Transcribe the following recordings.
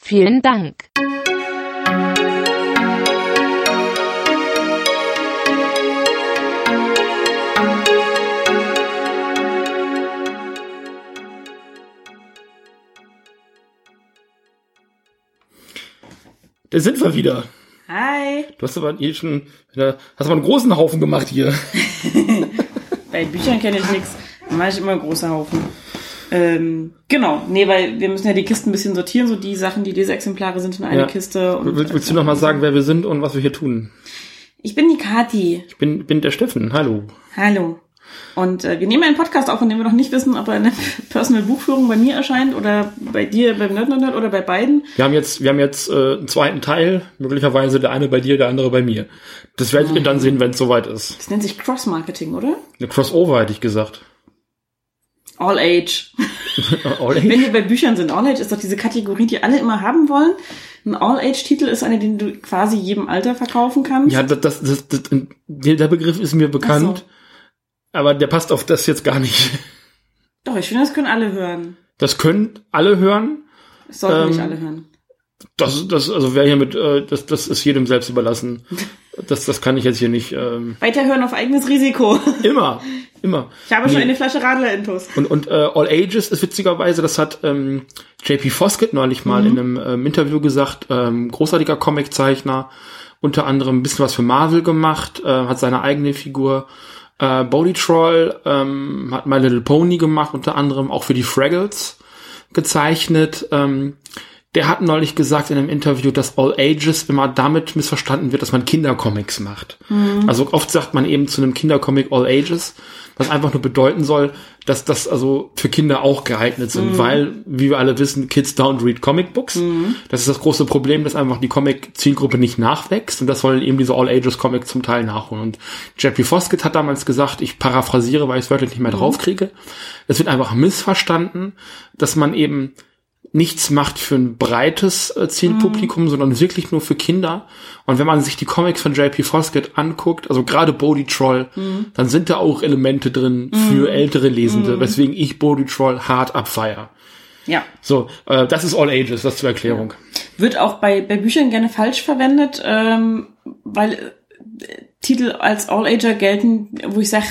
Vielen Dank. Da sind wir wieder. Hi. Du hast aber hier schon, hast aber einen großen Haufen gemacht hier. Bei Büchern kenne ich nichts. Da mache ich immer große Haufen. Ähm, genau, nee, weil wir müssen ja die Kisten ein bisschen sortieren, so die Sachen, die Leseexemplare sind in eine Ja. Kiste. Und Willst, willst du noch mal sagen, wer wir sind und was wir hier tun? Ich bin die Kati. Ich bin, bin der Steffen. Hallo. Hallo. Und äh, wir nehmen einen Podcast auf, von dem wir noch nicht wissen, ob er in der Personal Buchführung bei mir erscheint oder bei dir beim Nerd Nerd oder bei beiden. Wir haben jetzt, wir haben jetzt äh, einen zweiten Teil, möglicherweise der eine bei dir, der andere bei mir. Das werdet ihr dann sehen, wenn es soweit ist. Das nennt sich Cross-Marketing, oder? Eine Crossover hätte ich gesagt. All Age. All Wenn Age? wir bei Büchern sind, All Age ist doch diese Kategorie, die alle immer haben wollen. Ein All Age Titel ist einer, den du quasi jedem Alter verkaufen kannst. Ja, das, das, das, das, der Begriff ist mir bekannt, so. aber der passt auf das jetzt gar nicht. Doch, ich finde, das können alle hören. Das können alle hören. Das sollten Ähm, nicht alle hören. Das, das, also wer hier mit, äh, das, das ist jedem selbst überlassen. Das, das kann ich jetzt hier nicht. Ähm, Weiterhören auf eigenes Risiko. immer, immer. Ich habe schon Nee. eine Flasche Radler-Intus. Und, und äh, All Ages ist witzigerweise, das hat ähm, JP Foskett neulich mal in einem ähm, Interview gesagt, ähm, großartiger Comiczeichner, unter anderem ein bisschen was für Marvel gemacht, äh, hat seine eigene Figur. Äh, Body Troll ähm, hat My Little Pony gemacht, unter anderem auch für die Fraggles gezeichnet. Ähm, der hat neulich gesagt in einem Interview, dass All Ages immer damit missverstanden wird, dass man Kindercomics macht. Also oft sagt man eben zu einem Kindercomic All Ages, was einfach nur bedeuten soll, dass das also für Kinder auch geeignet sind, weil, wie wir alle wissen, Kids don't read Comic Books. Das ist das große Problem, dass einfach die Comic-Zielgruppe nicht nachwächst und das sollen eben diese All Ages Comics zum Teil nachholen. Und Jeffrey Foskett hat damals gesagt, ich paraphrasiere, weil ich es wörtlich nicht mehr draufkriege, es wird einfach missverstanden, dass man eben nichts macht für ein breites äh, Zielpublikum, sondern wirklich nur für Kinder. Und wenn man sich die Comics von JP Foskett anguckt, also gerade Bodhi Troll, dann sind da auch Elemente drin für ältere Lesende, weswegen ich Bodhi Troll hart abfeier. Ja. So, äh, das ist All Ages, das zur Erklärung. Wird auch bei, bei Büchern gerne falsch verwendet, ähm, weil äh, Titel als All-Ager gelten, wo ich sage,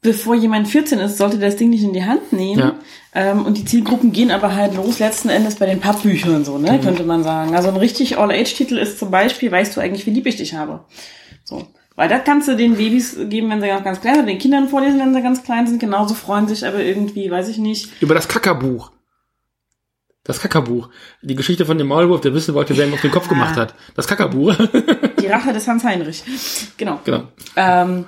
bevor jemand 14 ist, sollte das Ding nicht in die Hand nehmen. Ja. Ähm, und die Zielgruppen gehen aber halt los, letzten Endes bei den Pappbüchern so, ne, könnte man sagen. Also ein richtig All-Age-Titel ist zum Beispiel, weißt du eigentlich, wie lieb ich dich habe. So. Weil das kannst du den Babys geben, wenn sie noch ganz klein sind, den Kindern vorlesen, wenn sie ganz klein sind, genauso freuen sich aber irgendwie, weiß ich nicht. Über das Kackerbuch. Das Kackerbuch. Die Geschichte von dem Maulwurf, der wissen wollte, wer ihm auf den Kopf gemacht hat. Das Kackerbuch. Die Rache des Hans Heinrich. Genau. genau. Ähm,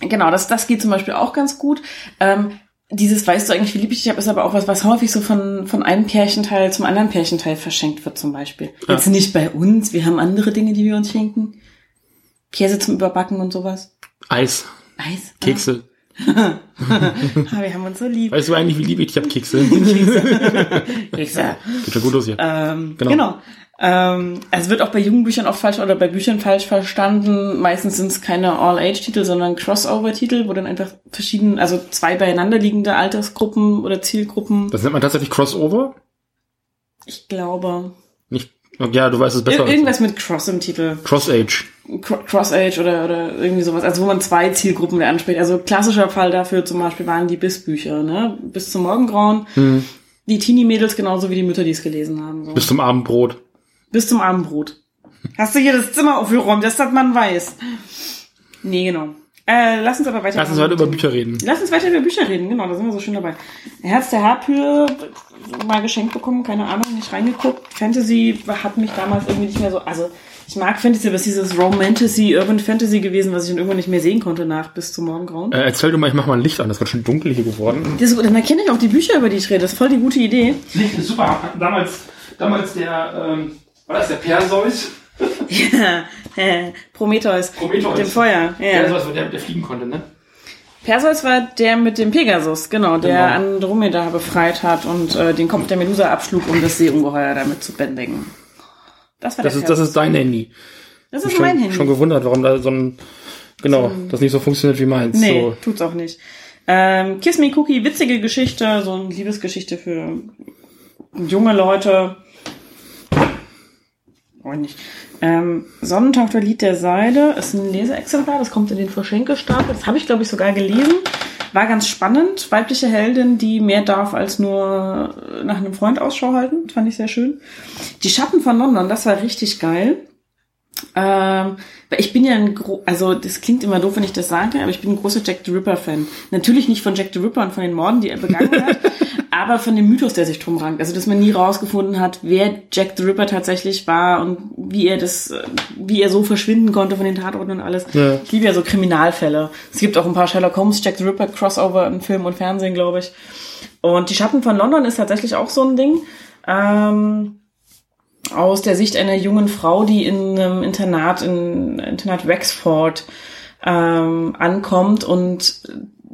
genau, das, das geht zum Beispiel auch ganz gut. Ähm, dieses Weißt du eigentlich, wie lieb ich dich habe, ist aber auch was, was häufig so von, von einem Pärchenteil zum anderen Pärchenteil verschenkt wird zum Beispiel. Ja. Jetzt nicht bei uns, wir haben andere Dinge, die wir uns schenken. Käse zum Überbacken und sowas. Eis, Eis. Kekse. Ah, wir haben uns so lieb. Weißt du eigentlich, wie lieb ich dich hab, Kekse? Kekse. Geht schon gut los hier. Ähm, Genau. genau. Ähm, es wird auch bei Jugendbüchern oft falsch oder bei Büchern falsch verstanden. Meistens sind es keine All-Age-Titel, sondern Crossover-Titel, wo dann einfach verschiedene, also zwei beieinander liegende Altersgruppen oder Zielgruppen. Das nennt man tatsächlich Crossover? Ich glaube. Nicht, ja, du weißt es besser. Ir irgendwas mit Cross im Titel. Cross-Age. Cro- Cross-Age oder, oder irgendwie sowas. Also wo man zwei Zielgruppen anspricht. Also klassischer Fall dafür zum Beispiel waren die Biss-Bücher, ne? Bis zum Morgengrauen. Die Teenie-Mädels genauso wie die Mütter, die es gelesen haben. So. Bis zum Abendbrot. Bis zum Abendbrot. Hast du hier das Zimmer aufgeräumt, dass das man weiß. Nee, genau. Äh, lass uns aber weiter. Lass uns heute über Bücher reden. Lass uns weiter über Bücher reden, genau, da sind wir so schön dabei. Herz der Harpyre, mal geschenkt bekommen, keine Ahnung, nicht reingeguckt. Fantasy hat mich damals irgendwie nicht mehr so, also ich mag Fantasy, aber es ist dieses Romantasy, Urban Fantasy gewesen, was ich dann irgendwann nicht mehr sehen konnte nach bis zum Morgengrauen. Äh, erzähl du mal, ich mach mal ein Licht an, das wird schon dunkel hier geworden. Das ist gut, dann erkenne ich auch die Bücher, über die ich rede, das ist voll die gute Idee. Super, damals, damals der, ähm, War das der Perseus? Ja, äh, Prometheus. Prometheus. Mit dem Feuer. Ja. Perseus war der, der fliegen konnte, ne? Perseus war der mit dem Pegasus, genau, der Genau. Andromeda befreit hat und äh, den Kopf der Medusa abschlug, um das Seeungeheuer damit zu bändigen. Das war Das der ist, das ist dein Handy. das Ich ist schon, mein Handy. schon gewundert, warum da so ein, genau, das nicht so funktioniert wie meins. Nee, So. tut's auch nicht. Ähm, Kiss Me Cookie, witzige Geschichte, so eine Liebesgeschichte für junge Leute. Oh, nicht. Ähm, Sonnentauchter Lied der Seide ist ein Leseexemplar, das kommt in den Verschenkestapel. Das habe ich, glaube ich, sogar gelesen. War ganz spannend. Weibliche Heldin, die mehr darf als nur nach einem Freund Ausschau halten. Fand ich sehr schön. Die Schatten von London, das war richtig geil. Ähm, ich bin ja ein gro also das klingt immer doof, wenn ich das sage, aber ich bin ein großer Jack the Ripper Fan. Natürlich nicht von Jack the Ripper und von den Morden, die er begangen hat, aber von dem Mythos, der sich drum rankt. Also dass man nie rausgefunden hat, wer Jack the Ripper tatsächlich war und wie er das, äh, wie er so verschwinden konnte von den Tatorten und alles. Ja. Ich liebe ja so Kriminalfälle. Es gibt auch ein paar Sherlock Holmes, Jack the Ripper Crossover in Film und Fernsehen, glaube ich. Und die Schatten von London ist tatsächlich auch so ein Ding. Ähm, aus der Sicht einer jungen Frau, die in einem Internat, in Internat Wexford ähm, ankommt und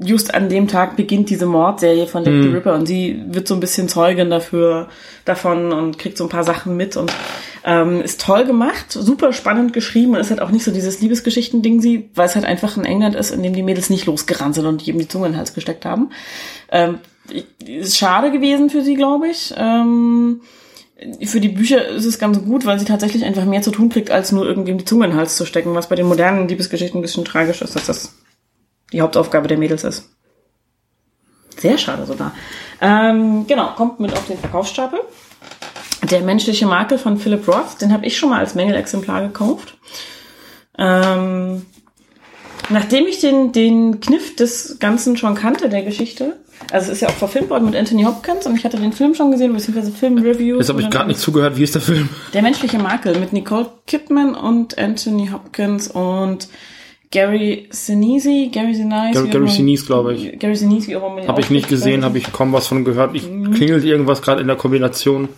just an dem Tag beginnt diese Mordserie von Jack the Ripper und sie wird so ein bisschen Zeugin dafür davon und kriegt so ein paar Sachen mit und ähm, ist toll gemacht, super spannend geschrieben und ist halt auch nicht so dieses Liebesgeschichten-Ding, sie, weil es halt einfach in England ist, in dem die Mädels nicht losgerannt sind und jedem die Zunge in den Hals gesteckt haben. Ähm, ist schade gewesen für sie, glaube ich. Ähm, für die Bücher ist es ganz gut, weil sie tatsächlich einfach mehr zu tun kriegt, als nur irgendwem die Zunge in den Hals zu stecken, was bei den modernen Liebesgeschichten ein bisschen tragisch ist, dass das die Hauptaufgabe der Mädels ist. Sehr schade sogar. Ähm, genau, kommt mit auf den Verkaufsstapel. Der menschliche Makel von Philip Roth, den habe ich schon mal als Mängelexemplar gekauft. Ähm, nachdem ich den, den Kniff des Ganzen schon kannte, der Geschichte, also es ist ja auch verfilmt worden mit Anthony Hopkins und ich hatte den Film schon gesehen, beziehungsweise Filmreviews. Jetzt habe ich gerade nicht zugehört. Wie ist der Film? Der menschliche Makel mit Nicole Kidman und Anthony Hopkins und Gary Sinise, Gary Sinise. Gary- Sinise, glaube ich. Gary Sinise, wie auch immer Habe ich nicht gesehen, habe ich kaum was von gehört. Ich klingelt irgendwas gerade in der Kombination.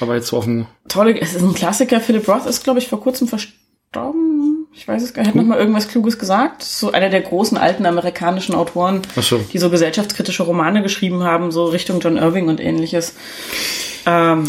Aber jetzt dem. tolle, es ist ein Klassiker. Philip Roth ist, glaube ich, vor kurzem verstorben. Ich weiß es gar nicht. Er hat noch mal irgendwas Kluges gesagt. So einer der großen alten amerikanischen Autoren, so. die so gesellschaftskritische Romane geschrieben haben, so Richtung John Irving und ähnliches. Ähm,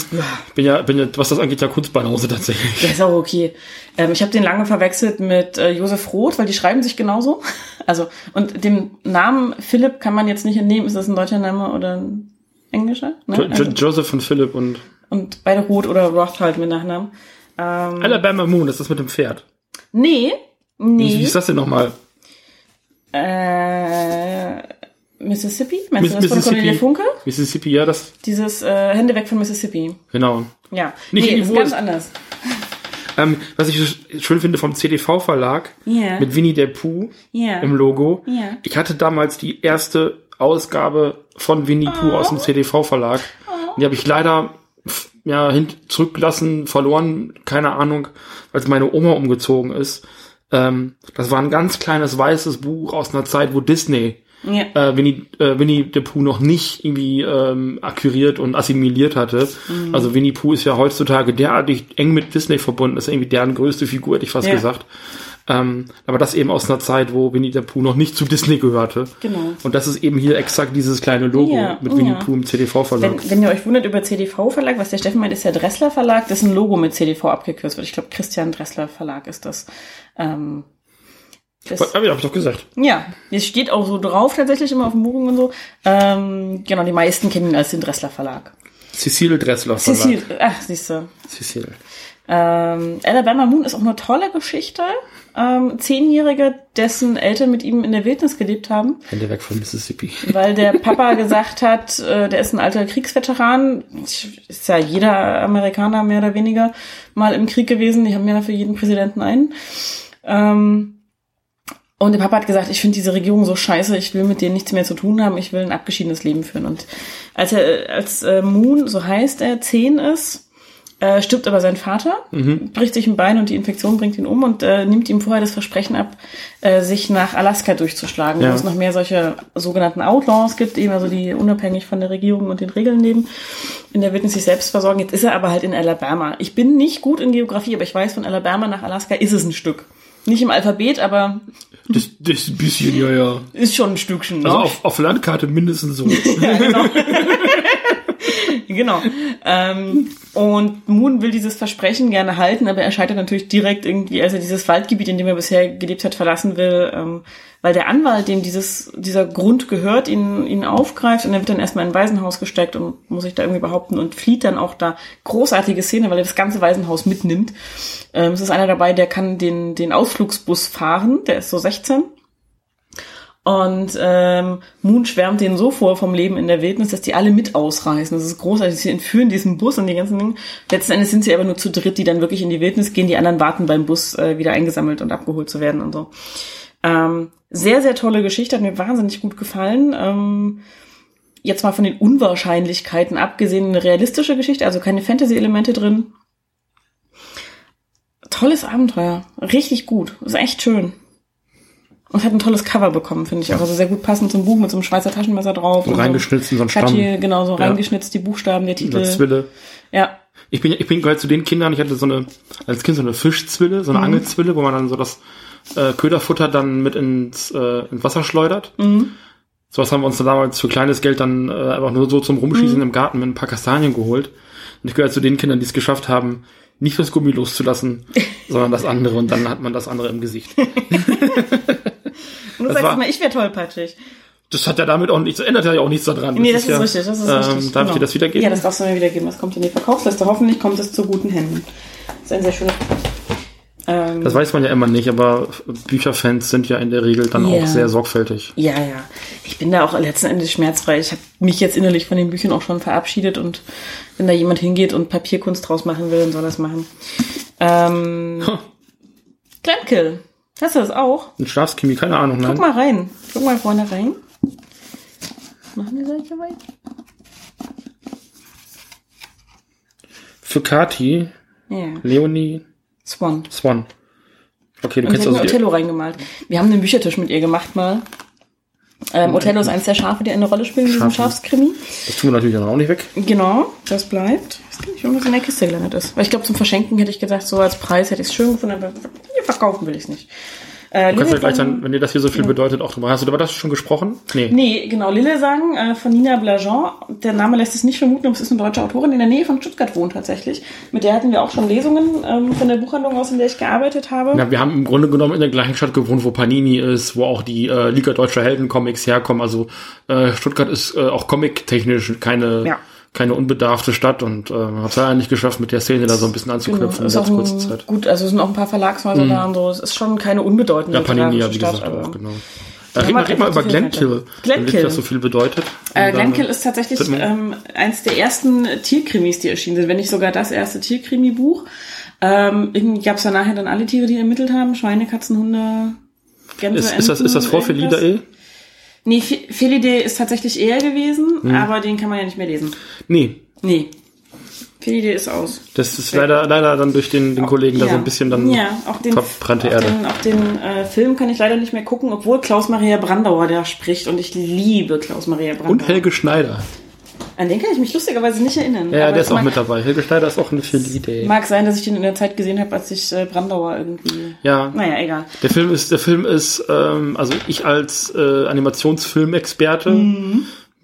bin ja, bin ja, was das angeht, ja Kunstbanause tatsächlich. der ist auch okay. Ähm, ich habe den lange verwechselt mit äh, Josef Roth, weil die schreiben sich genauso. Also, und dem Namen Philipp kann man jetzt nicht entnehmen. Ist das ein deutscher Name oder ein englischer? Ne? Jo Also, Joseph und Philip und und beide Roth oder Roth halt mit Nachnamen. Ähm, Alabama Moon, ist das mit dem Pferd. nee, Wie, nee. wie ist das denn nochmal? Äh, Mississippi? Meinst Miss- du das von Cornelia Funke? Mississippi, ja, das, Dieses äh, Hände weg von Mississippi. genau. Ja. Nicht nee, ist ganz anders. Ähm, was ich schön finde vom CDV-Verlag Ja. mit Winnie der Pooh Ja. im Logo. Ja. Ich hatte damals die erste Ausgabe von Winnie Pooh aus dem CDV-Verlag. Die habe ich leider ja, hin zurückgelassen, verloren, keine Ahnung, als meine Oma umgezogen ist. Ähm, das war ein ganz kleines weißes Buch aus einer Zeit, wo Disney Ja. äh, Winnie, äh, Winnie the Pooh noch nicht irgendwie ähm, akquiriert und assimiliert hatte. Mhm. Also Winnie Pooh ist ja heutzutage derartig eng mit Disney verbunden, ist irgendwie deren größte Figur, hätte ich fast Ja. gesagt. Ähm, aber das eben aus einer Zeit, wo Winnie the Pooh noch nicht zu Disney gehörte. Genau. Und das ist eben hier exakt dieses kleine Logo Ja, mit Winnie ja. Pooh im CDV-Verlag. Wenn, wenn ihr euch wundert über CDV-Verlag, was der Steffen meint, ist der Dressler Verlag, dessen Logo mit CDV abgekürzt wird. Ich glaube, Christian Dressler Verlag ist das. Ähm, das Hab ich, hab ich doch gesagt. ja, es steht auch so drauf tatsächlich immer auf dem Buchung und so. Ähm, genau, die meisten kennen ihn als den Dressler Verlag. Cecile Dressler Verlag. Cecil, ach, siehst du. Cecile. Ähm, Alabama Moon ist auch eine tolle Geschichte. Ähm, Zehnjährige, dessen Eltern mit ihm in der Wildnis gelebt haben, Hände weg von Mississippi. weil der Papa gesagt hat, äh, der ist ein alter Kriegsveteran. Ist ja jeder Amerikaner mehr oder weniger mal im Krieg gewesen. Die haben ja für jeden Präsidenten einen. Ähm, und der Papa hat gesagt, ich finde diese Regierung so scheiße, ich will mit denen nichts mehr zu tun haben, ich will ein abgeschiedenes Leben führen. Und als er, als äh, Moon, so heißt er, zehn ist, äh, stirbt aber sein Vater, Mhm. bricht sich ein Bein und die Infektion bringt ihn um und äh, nimmt ihm vorher das Versprechen ab, äh, sich nach Alaska durchzuschlagen, Ja. wo es noch mehr solche sogenannten Outlaws gibt, eben also die unabhängig von der Regierung und den Regeln leben, in der Wildnis sich selbst versorgen. Jetzt ist er aber halt in Alabama. Ich bin nicht gut in Geografie, aber ich weiß, von Alabama nach Alaska ist es ein Stück. Nicht im Alphabet, aber Das, das ist ein bisschen, ja, ja. ist schon ein Stückchen. Ne? Also auf, auf Landkarte mindestens so. Ja, genau. genau. Ähm, und Moon will dieses Versprechen gerne halten, aber er scheitert natürlich direkt irgendwie, als er dieses Waldgebiet, in dem er bisher gelebt hat, verlassen will, ähm, weil der Anwalt, dem dieses, dieser Grund gehört, ihn, ihn aufgreift und er wird dann erstmal in ein Waisenhaus gesteckt und muss sich da irgendwie behaupten und flieht dann auch da. Großartige Szene, weil er das ganze Waisenhaus mitnimmt. Ähm, es ist einer dabei, der kann den, den Ausflugsbus fahren, der ist so 16. Und ähm, Moon schwärmt denen so vor vom Leben in der Wildnis, dass die alle mit ausreißen. Das ist großartig. Sie entführen diesen Bus und die ganzen Dinge. Letzten Endes sind sie aber nur zu dritt, die dann wirklich in die Wildnis gehen. Die anderen warten beim Bus äh, wieder eingesammelt und abgeholt zu werden und so. Ähm, sehr, sehr tolle Geschichte, hat mir wahnsinnig gut gefallen. Ähm, jetzt mal von den Unwahrscheinlichkeiten abgesehen, eine realistische Geschichte, also keine Fantasy-Elemente drin. Tolles Abenteuer. Richtig gut. Ist echt schön. Und hat ein tolles Cover bekommen, finde ich auch. Also sehr gut passend zum Buch mit so einem Schweizer Taschenmesser drauf. So und reingeschnitzt in so einen Stamm. Catchy, genau, so Ja. reingeschnitzt, die Buchstaben, der Titel. Zwille. Ja. Ich bin, ich bin gehört zu den Kindern, ich hatte so eine, als Kind so eine Fischzwille, so eine Angelzwille, wo man dann so das äh, Köderfutter dann mit ins, äh, ins Wasser schleudert. Mhm. Sowas haben wir uns dann damals für kleines Geld dann äh, einfach nur so zum Rumschießen im Garten mit ein paar Kastanien geholt. Und ich gehöre zu den Kindern, die es geschafft haben, nicht das Gummi loszulassen, sondern das andere und dann hat man das andere im Gesicht. Das sagst war- immer, ich wäre tollpatschig. Das hat ja damit auch nichts, ändert ja auch nichts daran. Nee, das ist, ja, richtig, das ist ähm, richtig. Darf ich genau. dir das wiedergeben? Ja, das darfst du mir wiedergeben. Das kommt in die Verkaufsliste. Hoffentlich kommt es zu guten Händen. Das ist ein sehr schönes. Ähm, Das weiß man ja immer nicht, aber Bücherfans sind ja in der Regel dann Ja. auch sehr sorgfältig. ja, ja. Ich bin da auch letzten Endes schmerzfrei. Ich habe mich jetzt innerlich von den Büchern auch schon verabschiedet und wenn da jemand hingeht und Papierkunst draus machen will, dann soll er das machen. Ähm, Glenkill. Hast du das auch? Ein Schlafschemie, keine Ahnung, nein. Guck mal rein. Guck mal vorne rein. Machen wir solche rein? Für Kati, Ja. Leonie, Swan. Swan. Okay, du Und kennst also Othello reingemalt. Wir haben einen Büchertisch mit ihr gemacht mal. Ähm, Othello ist eins der Schafe, die eine Rolle spielen in diesem. Schafskrimi. das tun wir natürlich dann auch nicht weg. Genau, das bleibt. Ich weiß gar nicht, das in der Kiste gelandet ist. Weil ich glaube, zum Verschenken hätte ich gesagt, so als Preis hätte ich es schön gefunden, aber hier verkaufen will ich es nicht. Äh, Du kannst ja gleich dann, wenn dir das hier so viel bedeutet, auch drüber. Hast du über das schon gesprochen? Nee. Nee, genau, Lille sagen, äh, von Nina Blajon. Der Name lässt es nicht vermuten, aber es ist eine deutsche Autorin, die in der Nähe von Stuttgart wohnt tatsächlich. Mit der hatten wir auch schon Lesungen ähm, von der Buchhandlung aus, in der ich gearbeitet habe. Ja, wir haben im Grunde genommen in der gleichen Stadt gewohnt, wo Panini ist, wo auch die äh, Liga Deutscher Helden-Comics herkommen. Also äh, Stuttgart ist äh, auch comic-technisch keine, Ja. Keine unbedarfte Stadt und äh, hat es ja nicht geschafft, mit der Szene da so ein bisschen anzuknüpfen ist in kurzen ein, Zeit. gut, also es sind auch ein paar Verlagshäuser da und so. Es ist schon keine unbedeutende Ja, Panini, ja, wie Stadt, gesagt, auch, genau. Ja, Äh, red, man mal, über Glenkill, Glenkill. das so viel bedeutet. Äh, Glenkill ist tatsächlich ähm, eins der ersten Tierkrimis, die erschienen sind, wenn nicht sogar das erste Tierkrimi-Buch. Ähm, irgendwie gab es ja nachher dann alle Tiere, die ermittelt haben. Schweine, Katzen, Hunde, Gänse, ist, ist, das, ist das vor irgendwas. Felidae? Nee, Fe- Felidae ist tatsächlich eher gewesen, Hm. aber den kann man ja nicht mehr lesen. Nee, Nee. Felidae ist aus. das ist leider, leider dann durch den, den Kollegen da so ein bisschen dann ja, auch den, verbrannte Erde. Den, auch den äh, Film kann ich leider nicht mehr gucken, obwohl Klaus-Maria Brandauer da spricht und ich liebe Klaus-Maria Brandauer. Und Helge Schneider. An den kann ich mich lustigerweise nicht erinnern. Ja, der ist auch mit dabei. Helge Schneider ist auch eine Felidae. Mag sein, dass ich den in der Zeit gesehen habe, als ich äh, Brandauer irgendwie. Ja. Naja, egal. Der Film ist, der Film ist, ähm, also ich als äh, Animationsfilmexperte,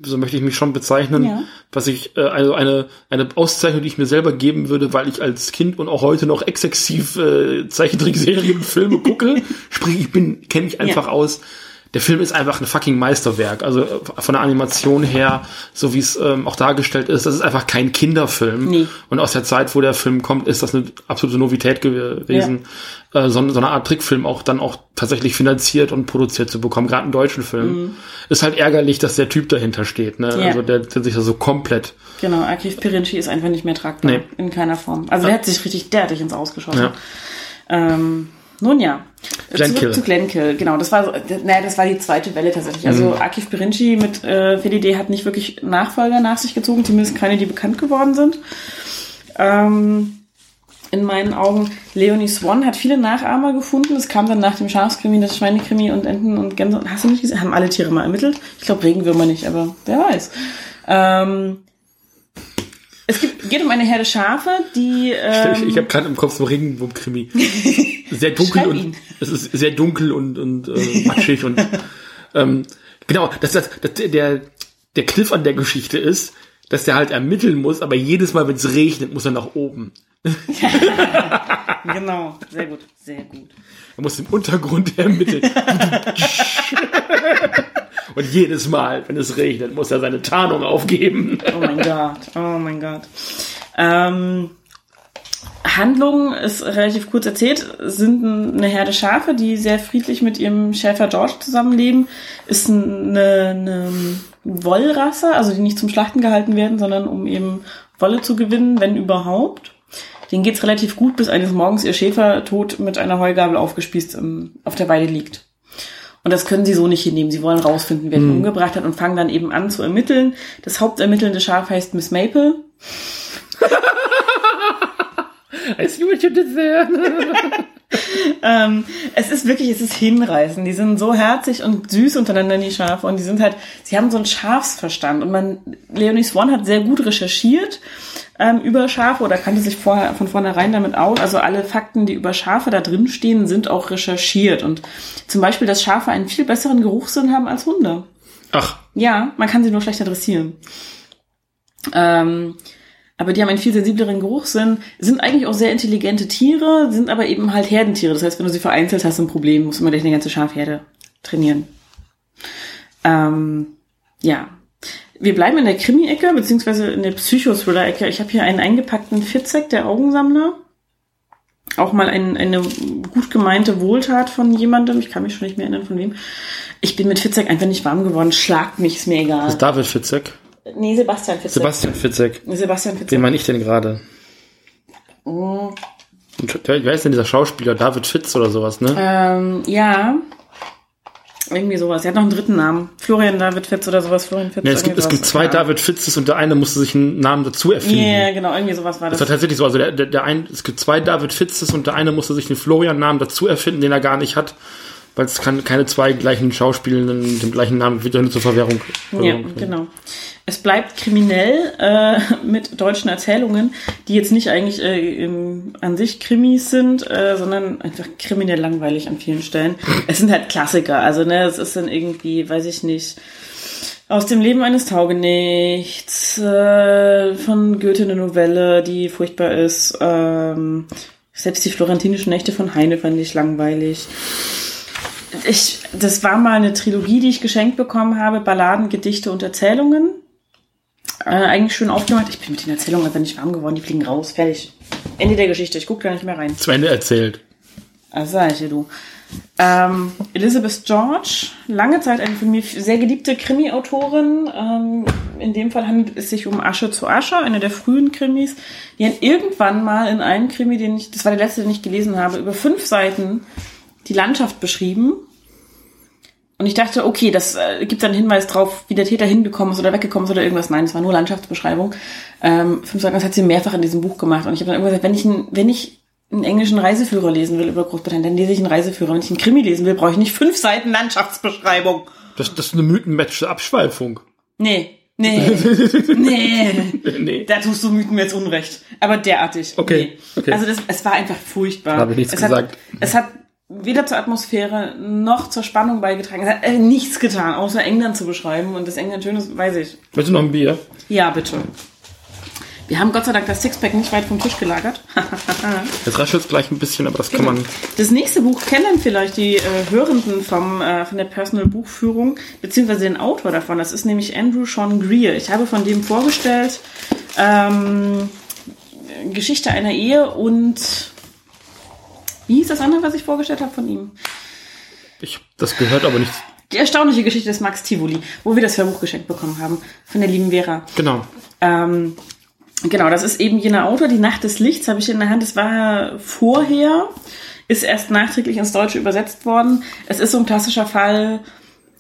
so möchte ich mich schon bezeichnen, Ja. was ich, äh, also eine, eine Auszeichnung, die ich mir selber geben würde, weil ich als Kind und auch heute noch exzessiv äh, Zeichentrickserien und Filme gucke. Sprich, ich bin, kenne mich einfach Ja. aus. Der Film ist einfach ein fucking Meisterwerk. Also äh, von der Animation her, so wie es ähm, auch dargestellt ist, das ist einfach kein Kinderfilm. Nee. Und aus der Zeit, wo der Film kommt, ist das eine absolute Novität gewesen, äh, so, so eine Art Trickfilm auch dann auch tatsächlich finanziert und produziert zu bekommen, gerade einen deutschen Film. Ist halt ärgerlich, dass der Typ dahinter steht. Ne? Mhm. Ja. Also der, der sich da so komplett. Genau, Archiv Pirinci ist einfach nicht mehr tragbar. Nee. In keiner Form. Also der hat sich richtig derartig ins Ausgeschossen. Ja. Ähm, nun ja. Glenkill. Zurück zu Glenkill, genau. Das war, naja, das war die zweite Welle tatsächlich. Also Mhm. Akif Pirinci mit äh, Felidae hat nicht wirklich Nachfolger nach sich gezogen, zumindest keine, die bekannt geworden sind. Ähm, in meinen Augen. Leonie Swan hat viele Nachahmer gefunden. Es kam dann nach dem Schafskrimi, das Schweinekrimi und Enten und Gänse. Hast du nicht gesehen? Haben alle Tiere mal ermittelt? Ich glaube Regenwürmer nicht, aber wer weiß. Ähm, es gibt, geht um eine Herde Schafe, die. Ähm, ich ich habe gerade im Kopf so Regenwurm-Krimi. Sehr dunkel Schreib und ihn. es ist sehr dunkel und und äh, matschig und ähm, genau. Das, das, das der der Kniff an der Geschichte ist, dass der halt ermitteln muss, aber jedes Mal, wenn es regnet, muss er nach oben. genau, sehr gut, sehr gut. Er muss im Untergrund ermitteln. und jedes Mal, wenn es regnet, muss er seine Tarnung aufgeben. Oh mein Gott, oh mein Gott. Ähm, Handlung ist relativ kurz erzählt, sind eine Herde Schafe, die sehr friedlich mit ihrem Schäfer George zusammenleben. Ist eine, eine Wollrasse, also die nicht zum Schlachten gehalten werden, sondern um eben Wolle zu gewinnen, wenn überhaupt. Denen geht's relativ gut, bis eines Morgens ihr Schäfer tot mit einer Heugabel aufgespießt ähm, auf der Weide liegt. Und das können sie so nicht hinnehmen. Sie wollen rausfinden, wer ihn umgebracht hat und fangen dann eben an zu ermitteln. Das hauptermittelnde Schaf heißt Miss Maple. I see what you did there. Ähm, es ist wirklich, es ist hinreißend. Die sind so herzig und süß untereinander, die Schafe. Und die sind halt, sie haben so einen Schafsverstand. Und man, Leonie Swan hat sehr gut recherchiert ähm, über Schafe oder kannte sich vorher von vornherein damit aus. Also alle Fakten, die über Schafe da drin stehen, sind auch recherchiert. Und zum Beispiel, dass Schafe einen viel besseren Geruchssinn haben als Hunde. Ach, Ja, man kann sie nur schlechter dressieren. Ähm, aber die haben einen viel sensibleren Geruchssinn, sind eigentlich auch sehr intelligente Tiere, sind aber eben halt Herdentiere. Das heißt, wenn du sie vereinzelt hast, ein Problem, musst du immer gleich eine ganze Schafherde trainieren. Ähm, ja. Wir bleiben in der Krimi-Ecke, beziehungsweise in der Psychothriller-Ecke. Ich habe hier einen eingepackten Fitzek, der Augensammler. Auch mal ein, eine gut gemeinte Wohltat von jemandem. Ich kann mich schon nicht mehr erinnern, von wem. Ich bin mit Fitzek einfach nicht warm geworden. Schlagt mich, ist mir egal. das ist David Fitzek. Nee, Sebastian Fitzek. Sebastian Fitzek. Sebastian Wen Fitzek. meine ich denn gerade? Und Wer ist denn dieser Schauspieler? David Fitz oder sowas, ne? Ähm, ja. Irgendwie sowas. Er hat noch einen dritten Namen. Florian David Fitz oder sowas. Florian Fitz. Ja, es, gibt, es gibt zwei. David Fitzes und der eine musste sich einen Namen dazu erfinden. Ja, genau. Irgendwie sowas war Das das. war tatsächlich so. Also der, der, der ein, es gibt zwei David Fitzes und der eine musste sich einen Florian-Namen dazu erfinden, den er gar nicht hat, weil es kann, keine zwei gleichen Schauspielenden mit dem gleichen Namen wird ja zur Verwährung. Ja, genau. Es bleibt kriminell äh, mit deutschen Erzählungen, die jetzt nicht eigentlich äh, im, an sich Krimis sind, äh, sondern einfach kriminell langweilig an vielen Stellen. Es sind halt Klassiker. Also ne, es ist dann irgendwie, weiß ich nicht, aus dem Leben eines Taugenichts, äh, von Goethe eine Novelle, die furchtbar ist. Ähm, selbst die florentinischen Nächte von Heine fand ich langweilig. Ich, das war mal eine Trilogie, die ich geschenkt bekommen habe, Balladen, Gedichte und Erzählungen. Äh, eigentlich schön aufgemacht. Ich bin mit den Erzählungen einfach nicht warm geworden, die fliegen raus, fertig. Ende der Geschichte, ich gucke da nicht mehr rein. Zu Ende erzählt. Also sag ich dir, du. Ähm, Elizabeth George, lange Zeit eine von mir sehr geliebte Krimi-Autorin. Ähm, in dem Fall handelt es sich um Asche zu Asche, eine der frühen Krimis. Die hat irgendwann mal in einem Krimi, den ich, das war der letzte, den ich gelesen habe, über fünf Seiten die Landschaft beschrieben. Und ich dachte, okay, das äh, gibt dann einen Hinweis drauf, wie der Täter hingekommen ist oder weggekommen ist oder irgendwas. Nein, es war nur Landschaftsbeschreibung. Ähm, fünf Seiten, das hat sie mehrfach in diesem Buch gemacht. Und ich habe dann irgendwann gesagt, wenn ich, einen, wenn ich einen englischen Reiseführer lesen will über Großbritannien, dann lese ich einen Reiseführer. Wenn ich einen Krimi lesen will, brauche ich nicht fünf Seiten Landschaftsbeschreibung. Das, das ist eine mythenmatche Abschweifung. Nee, nee, nee. nee. Da tust du Mythen mir jetzt Unrecht. Aber derartig. Okay, Nee. okay. Also das, es war einfach furchtbar. Habe ich nichts es gesagt. Hat, es hat weder zur Atmosphäre noch zur Spannung beigetragen. Es hat äh, nichts getan, außer England zu beschreiben. Und das England schön ist, weiß ich. Möchtest du noch ein Bier? Ja, bitte. Wir haben Gott sei Dank das Sixpack nicht weit vom Tisch gelagert. Jetzt raschelt gleich ein bisschen, aber das kann man. Das nächste Buch kennen vielleicht die äh, Hörenden vom, äh, von der Personal Buchführung, beziehungsweise den Autor davon. Das ist nämlich Andrew Sean Greer. Ich habe von dem vorgestellt ähm, Geschichte einer Ehe und wie hieß das andere, was ich vorgestellt habe von ihm? Ich hab das gehört, aber nicht. Die erstaunliche Geschichte des Max Tivoli, wo wir das Hörbuch geschenkt bekommen haben von der lieben Vera. Genau. Ähm, genau, das ist eben jener Autor, Die Nacht des Lichts, habe ich in der Hand. Das war vorher, ist erst nachträglich ins Deutsche übersetzt worden. Es ist so ein klassischer Fall,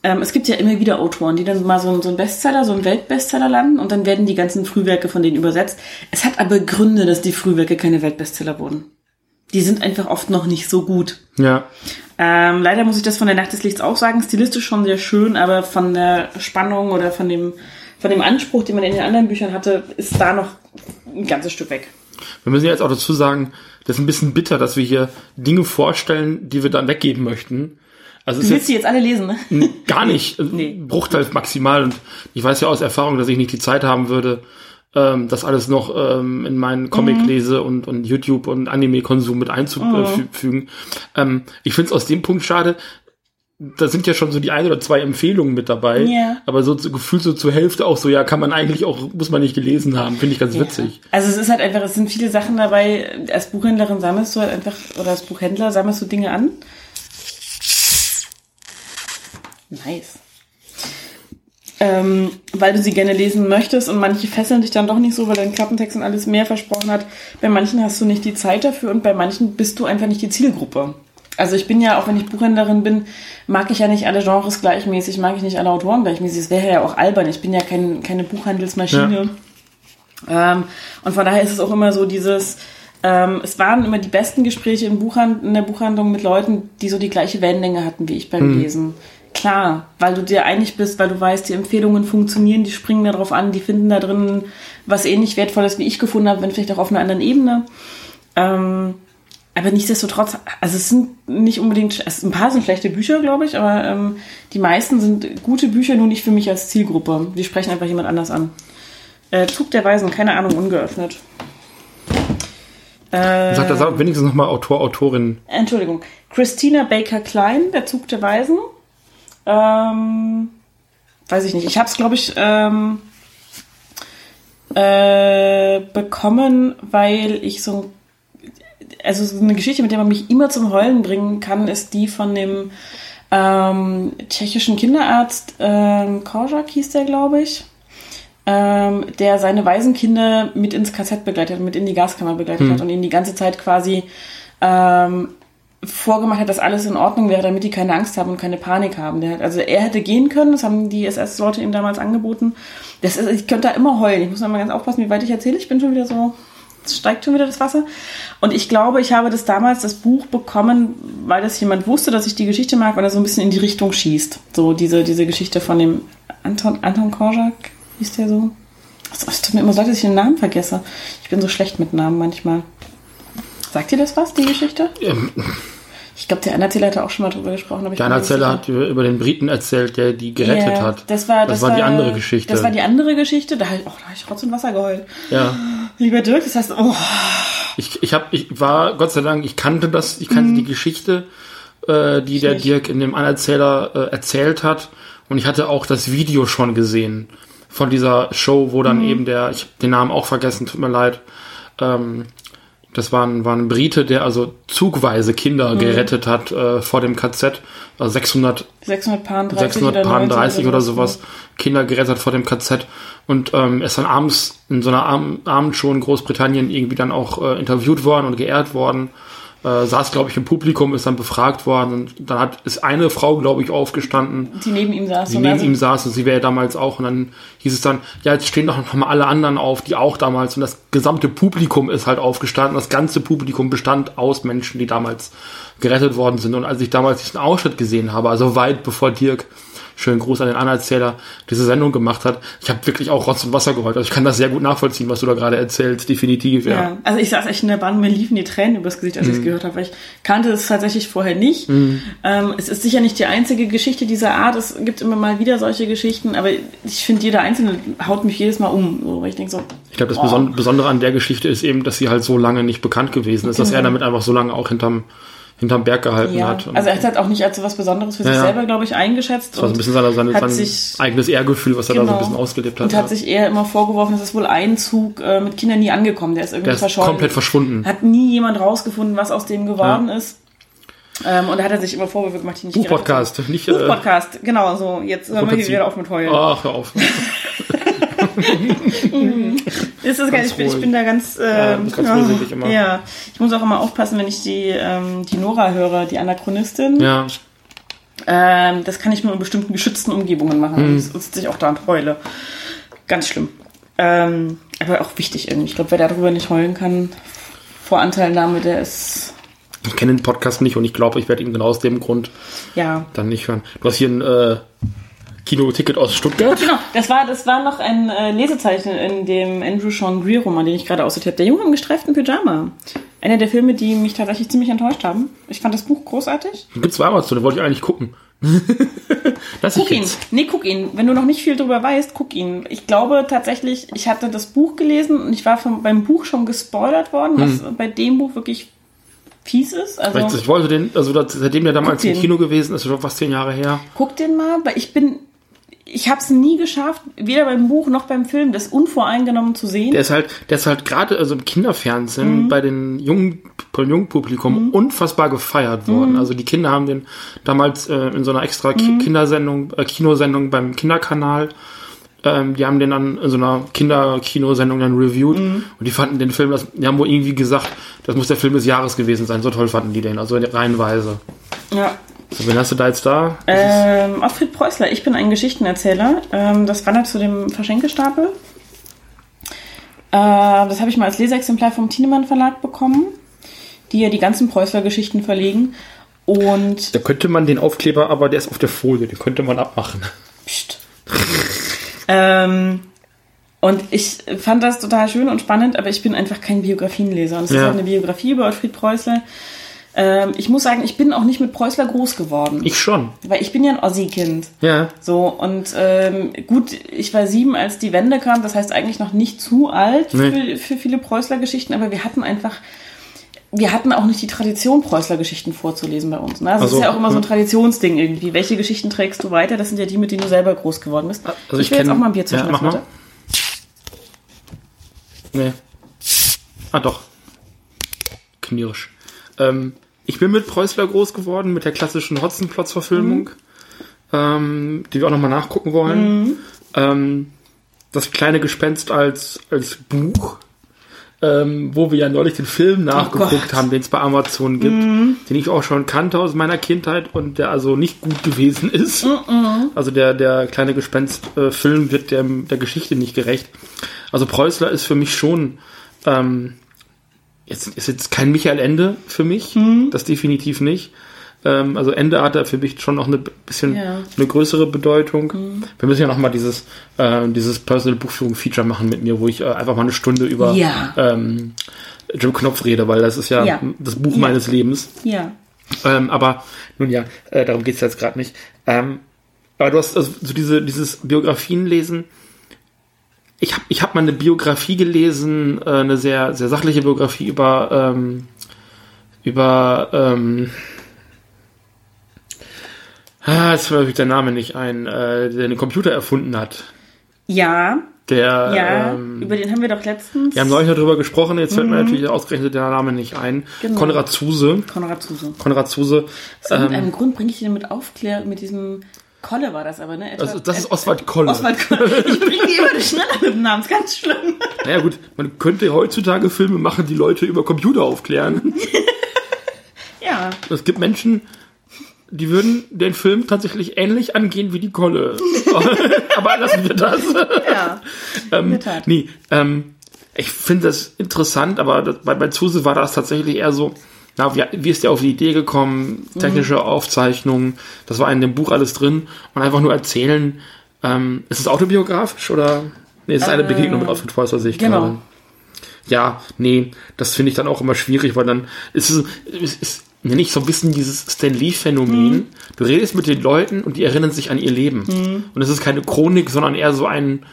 ähm, es gibt ja immer wieder Autoren, die dann mal so, so einen Bestseller, so einen Weltbestseller landen und dann werden die ganzen Frühwerke von denen übersetzt. Es hat aber Gründe, dass die Frühwerke keine Weltbestseller wurden. Die sind einfach oft noch nicht so gut. Ja. Ähm, leider muss ich das von der Nacht des Lichts auch sagen. Stilistisch schon sehr schön, aber von der Spannung oder von dem, von dem Anspruch, den man in den anderen Büchern hatte, ist da noch ein ganzes Stück weg. Wir müssen jetzt auch dazu sagen, das ist ein bisschen bitter, dass wir hier Dinge vorstellen, die wir dann weggeben möchten. Also Du willst die jetzt alle lesen, ne? jetzt gar nicht, Nee. Bruchteil maximal. Und ich weiß ja aus Erfahrung, dass ich nicht die Zeit haben würde, ähm, das alles noch ähm, in meinen Comic-Lese und, und YouTube und Anime-Konsum mit einzufügen. Ähm, ich finde es aus dem Punkt schade, da sind ja schon so die ein oder zwei Empfehlungen mit dabei, Ja. aber so gefühlt so zur Hälfte auch so, ja, kann man eigentlich auch, muss man nicht gelesen haben, finde ich ganz witzig. Also es ist halt einfach, es sind viele Sachen dabei. Als Buchhändlerin sammelst du halt einfach, oder als Buchhändler sammelst du Dinge an. Nice. Ähm, weil du sie gerne lesen möchtest und manche fesseln dich dann doch nicht so, weil dein Klappentext und alles mehr versprochen hat. Bei manchen hast du nicht die Zeit dafür und bei manchen bist du einfach nicht die Zielgruppe. Also ich bin ja, auch wenn ich Buchhändlerin bin, mag ich ja nicht alle Genres gleichmäßig, mag ich nicht alle Autoren gleichmäßig. Das wäre ja auch albern. Ich bin ja kein, keine Buchhandelsmaschine. Ähm, und von daher ist es auch immer so dieses, ähm, es waren immer die besten Gespräche in, Buchhand in der Buchhandlung mit Leuten, die so die gleiche Wellenlänge hatten wie ich beim Lesen. Klar, weil du dir einig bist, weil du weißt, die Empfehlungen funktionieren, die springen da drauf an, die finden da drin was ähnlich Wertvolles, wie ich gefunden habe, wenn vielleicht auch auf einer anderen Ebene. Ähm, aber nichtsdestotrotz, also es sind nicht unbedingt, es, ein paar sind schlechte Bücher, glaube ich, aber ähm, die meisten sind gute Bücher, nur nicht für mich als Zielgruppe. Die sprechen einfach jemand anders an. Äh, Zug der Weisen, keine Ahnung, ungeöffnet. Äh, Sagt er sagt wenigstens nochmal Autor, Autorin. Entschuldigung. Christina Baker Klein, Der Zug der Weisen. Ähm, weiß ich nicht. Ich habe es, glaube ich, ähm, äh, bekommen, weil ich so also so eine Geschichte, mit der man mich immer zum Heulen bringen kann, ist die von dem ähm, tschechischen Kinderarzt ähm, Korczak hieß der, glaube ich, ähm, der seine Waisenkinder mit ins KZ begleitet, mit in die Gaskammer begleitet hat und ihnen die ganze Zeit quasi ähm, vorgemacht hat, dass alles in Ordnung wäre, damit die keine Angst haben und keine Panik haben. Hat, also er hätte gehen können, das haben die SS-Leute ihm damals angeboten. Das ist, ich könnte da immer heulen. Ich muss mal ganz aufpassen, wie weit ich erzähle. Ich bin schon wieder so, es steigt schon wieder das Wasser. Und ich glaube, ich habe das damals, das Buch bekommen, weil das jemand wusste, dass ich die Geschichte mag, weil er so ein bisschen in die Richtung schießt. So diese, diese Geschichte von dem Anton, Anton Korczak, hieß der so? Es tut mir immer so leid, dass ich den Namen vergesse. Ich bin so schlecht mit Namen manchmal. Sagt dir das was, die Geschichte? Ähm, Ich glaube, der Anerzähler hat auch schon mal drüber gesprochen. Aber ich der Anerzähler hat über, den Briten erzählt, der die gerettet Ja, hat. Das war, das, war die andere Geschichte. Das war die andere Geschichte. Da, ich- oh, da habe ich Rotz und Wasser geheult. ja. Lieber Dirk, das heißt, oh, Ich, ich, hab, ich war, Gott sei Dank, ich kannte das, ich kannte die Geschichte, äh, die der nicht. Dirk in dem Anerzähler äh, erzählt hat. Und ich hatte auch das Video schon gesehen von dieser Show, wo dann eben der, ich habe den Namen auch vergessen, tut mir leid. Ähm, das war ein, war ein Brite, der also zugweise Kinder gerettet hat äh, vor dem KZ. Also 600 630 630 oder sowas Kinder gerettet hat vor dem KZ und ähm, ist dann abends in so einer Abend Abendshow in Großbritannien irgendwie dann auch äh, interviewt worden und geehrt worden. Äh, saß, glaube ich, im Publikum, ist dann befragt worden und dann hat ist eine Frau, glaube ich, aufgestanden, Die neben ihm saß. die neben also- ihm saß und sie wäre ja damals auch und dann hieß es dann, ja, jetzt stehen doch noch mal alle anderen auf, die auch damals und das gesamte Publikum ist halt aufgestanden. Das ganze Publikum bestand aus Menschen, die damals gerettet worden sind und als ich damals diesen Ausschnitt gesehen habe, also weit bevor Dirk schönen Gruß an den Anerzähler, diese Sendung gemacht hat. Ich habe wirklich auch Rotz und Wasser geheult. Also ich kann das sehr gut nachvollziehen, was du da gerade erzählst, definitiv, ja. Ja, also ich saß echt in der Bahn, mir liefen die Tränen übers Gesicht, als Mhm. ich es gehört habe, weil ich kannte es tatsächlich vorher nicht. Ähm, es ist sicher nicht die einzige Geschichte dieser Art. Es gibt immer mal wieder solche Geschichten, aber ich finde, jeder einzelne haut mich jedes Mal um. So, weil ich denke so, Ich glaube, das. Beson Besondere an der Geschichte ist eben, dass sie halt so lange nicht bekannt gewesen ist, dass er damit einfach so lange auch hinterm, hinterm Berg gehalten ja. hat. Also er hat es halt auch nicht als so was Besonderes für Ja, sich selber, glaube ich, eingeschätzt. das war so ein bisschen sein, sich- eigenes Ehrgefühl, was er da so ein Genau. bisschen ausgelebt hat. Und hat sich eher immer vorgeworfen, es wohl ein Zug äh, mit Kindern nie angekommen. Der ist irgendwie der ist verschollen. komplett verschwunden. Hat nie jemand rausgefunden, was aus dem geworden ist. Ähm, und da hat er sich immer Vorwürfe gemacht, die nicht gerettet Buchpodcast, nicht äh, Buchpodcast, genau so. Jetzt hören wir hier wieder auf mit Heulen. Ach, hör auf. Ist das gar nicht, ich, bin, da ganz, Ja, ähm, du bist ganz vorsichtig immer. ja. Ich muss auch immer aufpassen, wenn ich die, ähm, die Nora höre, die Anachronistin. Ja, Ähm, das kann ich nur in bestimmten geschützten Umgebungen machen. Mhm. Das sitze ich auch da und heule. Ganz schlimm. Ähm, aber auch wichtig irgendwie. Ich glaube, wer darüber nicht heulen kann, vor Anteilnahme, der ist, Ich kenne den Podcast nicht und ich glaube, ich werde ihn genau aus dem Grund ja. dann nicht hören. Du hast hier ein äh, Kinoticket aus Stuttgart. Genau, das war, das war noch ein äh, Lesezeichen in dem Andrew Sean Greer Roman, den ich gerade aussortiert habe. Der Junge im gestreiften Pyjama. Einer der Filme, die mich tatsächlich ziemlich enttäuscht haben. Ich fand das Buch großartig. Gibt's bei Amazon, den wollte ich eigentlich gucken. das Guck ihn. jetzt. Nee, guck ihn. Wenn du noch nicht viel drüber weißt, guck ihn. Ich glaube tatsächlich, ich hatte das Buch gelesen und ich war vom, beim Buch schon gespoilert worden, was bei dem Buch wirklich fies ist. Also ich wollte den, also seitdem der damals im. Kino gewesen ist, schon fast zehn Jahre her. guck den mal, weil ich bin, ich habe es nie geschafft, weder beim Buch noch beim Film, das unvoreingenommen zu sehen. Der ist halt, der ist halt gerade also im Kinderfernsehen Mhm. bei den jungen, beim jungen Publikum unfassbar gefeiert worden. Mhm. Also die Kinder haben den damals äh, in so einer extra Ki Kindersendung, äh, Kinosendung beim Kinderkanal, ähm, die haben den dann in so einer Kinderkinosendung dann reviewed Mhm. und die fanden den Film, das, die haben wohl irgendwie gesagt, das muss der Film des Jahres gewesen sein. So toll fanden die den, also reihenweise. ja. So, wen hast du da jetzt da? Ähm, Ottfried Preußler, ich bin ein Geschichtenerzähler. Ähm, das wandert zu dem Verschenkestapel. Äh, das habe ich mal als Leseexemplar vom Thienemann Verlag bekommen, die ja die ganzen Preußler-Geschichten verlegen. Und Da könnte man den Aufkleber, aber der ist auf der Folie, den könnte man abmachen. Psst. ähm, und ich fand das total schön und spannend, aber ich bin einfach kein Biografienleser. Und es ist Ja. halt eine Biografie über Ottfried Preußler. Ähm, ich muss sagen, ich bin auch nicht mit Preußler groß geworden. Ich schon. weil ich bin ja ein Ossi-Kind. Ja. So, und ähm, gut, ich war sieben, als die Wende kam, das heißt eigentlich noch nicht zu alt Nee. für, für viele Preußler-Geschichten, aber wir hatten einfach, wir hatten auch nicht die Tradition, Preußler-Geschichten vorzulesen bei uns. Ne? Also, Also, es ist ja auch immer so ein ja. Traditionsding irgendwie. Welche Geschichten trägst du weiter? Das sind ja die, mit denen du selber groß geworden bist. Also ich will jetzt kenn- auch mal ein Bier zwischen Ja, mach mal. Nee. Ah, doch. Knirsch. Ähm, ich bin mit Preußler groß geworden, mit der klassischen Hotzenplotz-Verfilmung, ähm, die wir auch nochmal nachgucken wollen. Ähm, das kleine Gespenst als, als Buch, ähm, wo wir ja neulich den Film nachgeguckt Gott. haben, den es bei Amazon gibt, den ich auch schon kannte aus meiner Kindheit und der also nicht gut gewesen ist. Also der, der kleine Gespenst-Film wird dem, der Geschichte nicht gerecht. Also Preußler ist für mich schon ähm, jetzt ist jetzt kein Michael Ende für mich, Mhm. das definitiv nicht. Ähm, also Ende hat er für mich schon noch eine bisschen Ja. Mhm. eine größere Bedeutung. Wir müssen ja noch mal dieses äh, dieses Personal Buchführung Feature machen mit mir, wo ich äh, einfach mal eine Stunde über Ja. ähm, Jim Knopf rede, weil das ist ja, Ja. das Buch meines Lebens. Ja. Ähm, aber nun ja, äh, darum geht's jetzt gerade nicht. Ähm, aber du hast also so diese, dieses Biografien lesen. Ich habe ich hab mal eine Biografie gelesen, äh, eine sehr, sehr sachliche Biografie über, ähm, über, ähm, ah, jetzt fällt mir der Name nicht ein, äh, der den Computer erfunden hat. Ja, Der, ja, ähm, über den haben wir doch letztens. wir haben neulich darüber gesprochen, jetzt fällt mir natürlich ausgerechnet der Name nicht ein. Mhm. Genau. Konrad Zuse. Konrad Zuse. Konrad Zuse. Aus irgendeinem Ähm, Grund bringe ich den mit Aufklär, mit diesem Kolle war das aber, ne? Etwa- das, das ist Oswald Kolle. Oswald Kolle. Ich bringe die immer schneller mit dem Namen, ist ganz schlimm. Naja gut, man könnte heutzutage Filme machen, die Leute über Computer aufklären. Ja. Es gibt Menschen, die würden den Film tatsächlich ähnlich angehen wie die Kolle. Aber lassen wir das. Ja. ähm, nee, ähm, ich finde das interessant, aber das, bei, bei Zuse war das tatsächlich eher so, na, wie, wie ist der auf die Idee gekommen? Technische Mhm. Aufzeichnungen, das war in dem Buch alles drin und einfach nur erzählen. Ähm, ist es autobiografisch oder? Nee, es ist eine Begegnung mit Alfred Preußer, Äh, genau. gerade. Ja, nee, das finde ich dann auch immer schwierig, weil dann ist es, es ist nenne ich so ein bisschen dieses Stan Lee-Phänomen. Mhm. Du redest mit den Leuten und die erinnern sich an ihr Leben. Und es ist keine Chronik, sondern eher so ein,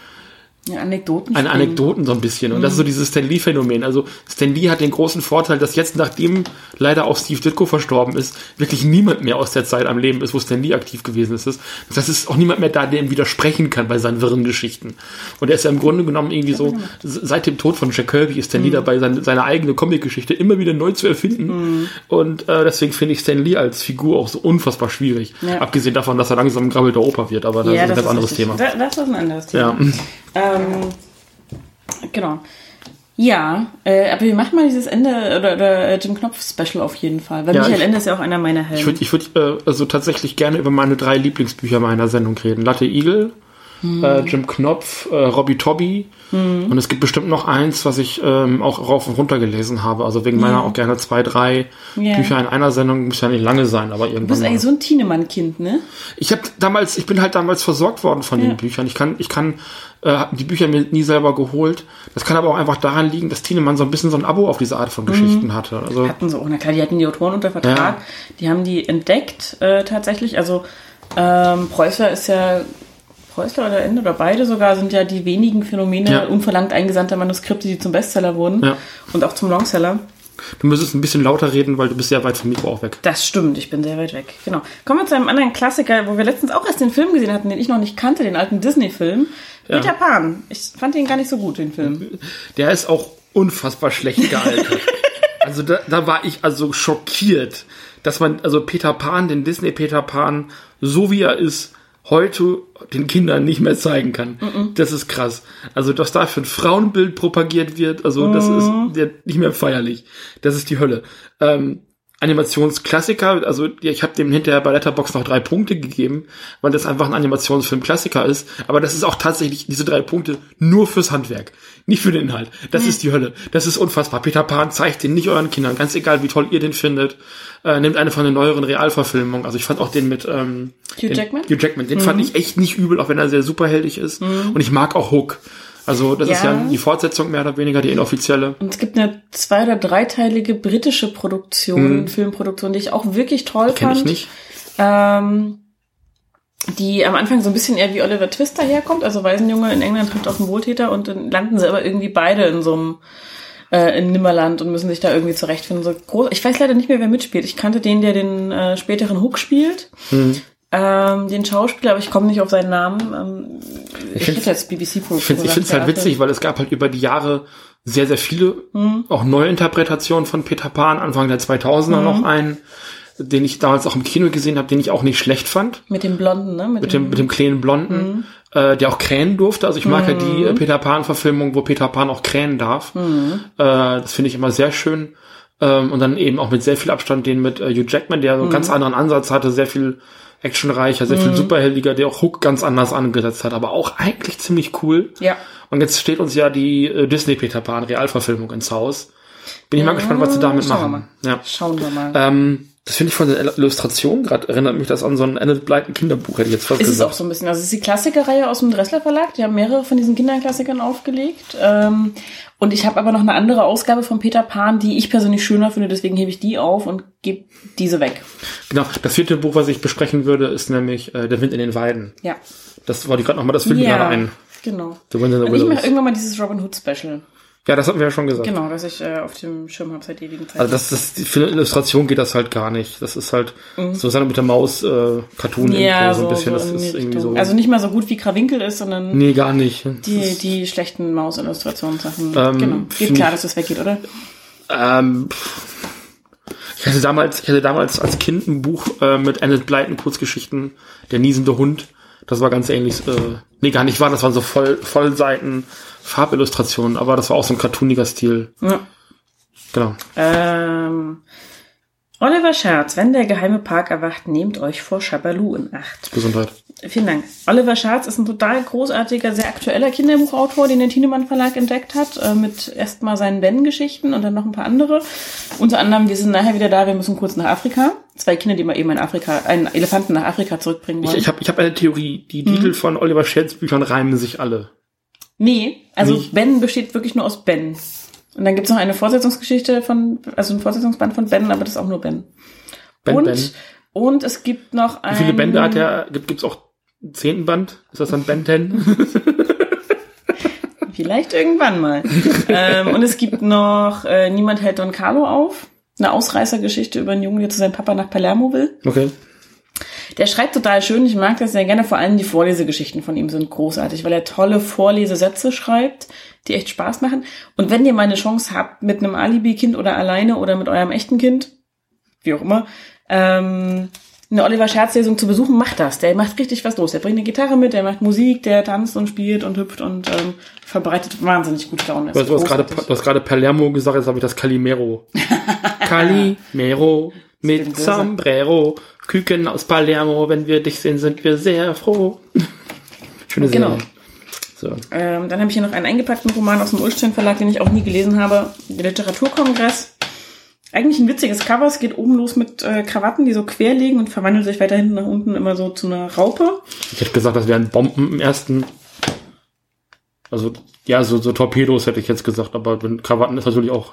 ja Anekdoten. eine Anekdoten so ein bisschen. Und das ist so dieses Stan Lee-Phänomen. Also Stan Lee hat den großen Vorteil, dass jetzt, nachdem leider auch Steve Ditko verstorben ist, wirklich niemand mehr aus der Zeit am Leben ist, wo Stan Lee aktiv gewesen ist. Das heißt, es ist auch niemand mehr da, der ihm widersprechen kann bei seinen wirren Geschichten. Und er ist ja im Grunde genommen irgendwie so, seit dem Tod von Jack Kirby ist Stan Lee dabei, seine, seine eigene Comic-Geschichte immer wieder neu zu erfinden. Und äh, deswegen finde ich Stan Lee als Figur auch so unfassbar schwierig. Ja. Abgesehen davon, dass er langsam ein grabbelter Opa wird, aber das ja, ist ein ganz anderes richtig. Thema. Da, das ist ein anderes Thema. Ja. Ähm, genau. Ja, äh, aber wir machen mal dieses Ende oder, oder äh, Jim Knopf Special auf jeden Fall, weil Ja, Michael ich- Ende ist ja auch einer meiner Helden. Ich würde ich würd, äh, also tatsächlich gerne über meine drei Lieblingsbücher meiner Sendung reden. Latte Igel, Hm. äh, Jim Knopf, äh, Robbie Tobby. Und es gibt bestimmt noch eins, was ich ähm, auch rauf und runter gelesen habe. Also wegen meiner auch gerne zwei, drei Ja. Bücher in einer Sendung. Muss ja nicht lange sein, aber du irgendwann bist mal. eigentlich so ein Tienemann-Kind, ne? Ich habe damals, ich bin halt damals versorgt worden von Ja. den Büchern. Ich kann, ich kann äh, die Bücher mir nie selber geholt. Das kann aber auch einfach daran liegen, dass Tienemann so ein bisschen so ein Abo auf diese Art Mhm. von Geschichten hatte. Also Hatten so, na klar, die hatten die Autoren unter Vertrag. Ja. Die haben die entdeckt äh, tatsächlich. Also ähm, Preußler ist ja Preußler oder Ende oder beide sogar sind ja die wenigen Phänomene Ja. unverlangt eingesandter Manuskripte, die zum Bestseller wurden Ja. und auch zum Longseller. du müsstest ein bisschen lauter reden, weil du bist sehr weit vom Mikro auch weg. Das stimmt, ich bin sehr weit weg. Genau. Kommen wir zu einem anderen Klassiker, wo wir letztens auch erst den Film gesehen hatten, den ich noch nicht kannte, den alten Disney-Film. Ja. Peter Pan. Ich fand den gar nicht so gut, den Film. Der ist auch unfassbar schlecht gealtert. also da, da war ich also schockiert, dass man also Peter Pan, den Disney Peter Pan, so wie er ist, heute den Kindern nicht mehr zeigen kann. Das ist krass. Also, dass da für ein Frauenbild propagiert wird, also das ist der, nicht mehr feierlich. Das ist die Hölle. Ähm, Animationsklassiker, also ich habe dem hinterher bei Letterbox noch drei Punkte gegeben, weil das einfach ein Animationsfilm-Klassiker ist. Aber das ist auch tatsächlich diese drei Punkte nur fürs Handwerk, nicht für den Inhalt. Das ist die Hölle. Das ist unfassbar. Peter Pan zeigt den nicht euren Kindern, ganz egal wie toll ihr den findet. Äh, nehmt eine von den neueren Realverfilmungen. Also ich fand auch den mit ähm, Hugh den, Jackman? Hugh Jackman, den fand ich echt nicht übel, auch wenn er sehr superheldig ist. Und ich mag auch Hook. Also das ist Ja. ja die Fortsetzung mehr oder weniger, die inoffizielle. Und es gibt eine zwei- oder dreiteilige britische Produktion, Filmproduktion, die ich auch wirklich toll Kenne fand. ich nicht. Ähm, die am Anfang so ein bisschen eher wie Oliver Twist daherkommt. Also Waisenjunge in England trifft auf einen Wohltäter und dann landen sie aber irgendwie beide in so einem äh, in Nimmerland und müssen sich da irgendwie zurechtfinden. So groß. Ich weiß leider nicht mehr, wer mitspielt. Ich kannte den, der den äh, späteren Hook spielt. Hm. Ähm, den Schauspieler, aber ich komme nicht auf seinen Namen. Ähm, ich hätte jetzt BBC-Produktion Ich finde find's halt witzig, weil es gab halt über die Jahre sehr, sehr viele auch Neuinterpretationen von Peter Pan. Anfang der 2000er noch einen, den ich damals auch im Kino gesehen habe, den ich auch nicht schlecht fand. Mit dem Blonden, ne? Mit, Mit dem, mit dem kleinen Blonden, äh, der auch krähen durfte. Also ich mag ja die äh, Peter Pan-Verfilmung, wo Peter Pan auch krähen darf. Äh, das finde ich immer sehr schön. Ähm, und dann eben auch mit sehr viel Abstand den mit äh, Hugh Jackman, der so einen ganz anderen Ansatz hatte, sehr viel actionreicher, sehr viel superheldiger, der auch Hook ganz anders angesetzt hat, aber auch eigentlich ziemlich cool. Ja. Und jetzt steht uns ja die äh, Disney Peter Pan Realverfilmung ins Haus. Bin ich mal gespannt, was sie damit schauen wir machen. Ja. Schauen wir mal. Ähm, das finde ich von der Illustration gerade, erinnert mich das an so ein Enid Blyton Kinderbuch, hätte ich jetzt fast Ist es gesagt. auch so ein bisschen. Also es ist die Klassikerreihe aus dem Dressler Verlag. Die haben mehrere von diesen Kinderklassikern aufgelegt. Ähm, und ich habe aber noch eine andere Ausgabe von Peter Pan, die ich persönlich schöner finde. Deswegen hebe ich die auf und gebe diese weg. Genau, das vierte Buch, was ich besprechen würde, ist nämlich äh, Der Wind in den Weiden. Ja. Das wollte ich gerade nochmal, das fiel mir ja, gerade ein. genau. The Wind in the Und ich Willows. mache irgendwann mal dieses Robin Hood Special. Ja, das hatten wir ja schon gesagt. Genau, das ich äh, auf dem Schirm habe seit ewigen Zeiten. Also das ist, für eine Illustration geht das halt gar nicht. Das ist halt so Sendung mit der Maus, äh, Cartoon Mhm. ja, so, so, ein bisschen. so das ist irgendwie so. Also nicht mal so gut wie Krawinkel ist, sondern nee, gar nicht. Das die, die schlechten Maus-Illustrationssachen. Ähm, genau. Geht klar, dass das weggeht, oder? ähm, pff. ich hatte damals, ich hatte damals als Kind ein Buch äh, mit Enid Blyton Kurzgeschichten, der niesende Hund. Das war ganz ähnlich, äh, nee, gar nicht wahr, das waren so voll, Vollseiten Farbillustrationen, aber das war auch so ein cartooniger Stil. Ja. Genau. Ähm, Oliver Scherz, wenn der geheime Park erwacht, nehmt euch vor Shabaloo in Acht. Gesundheit. Vielen Dank. Oliver Scharz ist ein total großartiger, sehr aktueller Kinderbuchautor, den der Thienemann Verlag entdeckt hat, äh, mit erstmal seinen Ben-Geschichten und dann noch ein paar andere. Unter anderem, wir sind nachher wieder da, wir müssen kurz nach Afrika. Zwei Kinder, die mal eben in Afrika, einen Elefanten nach Afrika zurückbringen Ich, wollen. ich habe ich hab eine Theorie. Die Titel von Oliver Scherz Büchern reimen sich alle. Nee, also Nicht? Ben besteht wirklich nur aus Ben. Und dann gibt's noch eine Fortsetzungsgeschichte von, also ein Fortsetzungsband von Ben, aber das ist auch nur Ben. Ben, und, Ben. und es gibt noch ein... Wie viele Bände hat er? Gibt gibt's auch einen zehnten Band? Ist das dann Ben 10? Vielleicht irgendwann mal. ähm, und es gibt noch äh, Niemand hält Don Carlo auf. Eine Ausreißergeschichte über einen Jungen, der zu seinem Papa nach Palermo will. Okay. Der schreibt total schön. Ich mag das sehr gerne. Vor allem die Vorlesegeschichten von ihm sind großartig, weil er tolle Vorlesesätze schreibt, die echt Spaß machen. Und wenn ihr mal eine Chance habt, mit einem Alibi-Kind oder alleine oder mit eurem echten Kind, wie auch immer, ähm, eine Oliver Scherz-Lesung zu besuchen, macht das. Der macht richtig was los. Der bringt eine Gitarre mit, der macht Musik, der tanzt und spielt und hüpft und ähm, verbreitet wahnsinnig gute Laune. Du hast, gerade Palermo gesagt, jetzt habe ich das Calimero. Calimero mit. Sombrero. Küken aus Palermo, wenn wir dich sehen, sind wir sehr froh. Schöne Serie. Genau. So. Ähm, dann habe ich hier noch einen eingepackten Roman aus dem Ulstein Verlag, den ich auch nie gelesen habe. Der Literaturkongress. Eigentlich ein witziges Cover. Es geht oben los mit äh, Krawatten, die so quer liegen und verwandelt sich weiter hinten nach unten immer so zu einer Raupe. Ich hätte gesagt, das wären Bomben im ersten. Also, ja, so, so Torpedos hätte ich jetzt gesagt, aber Krawatten ist natürlich auch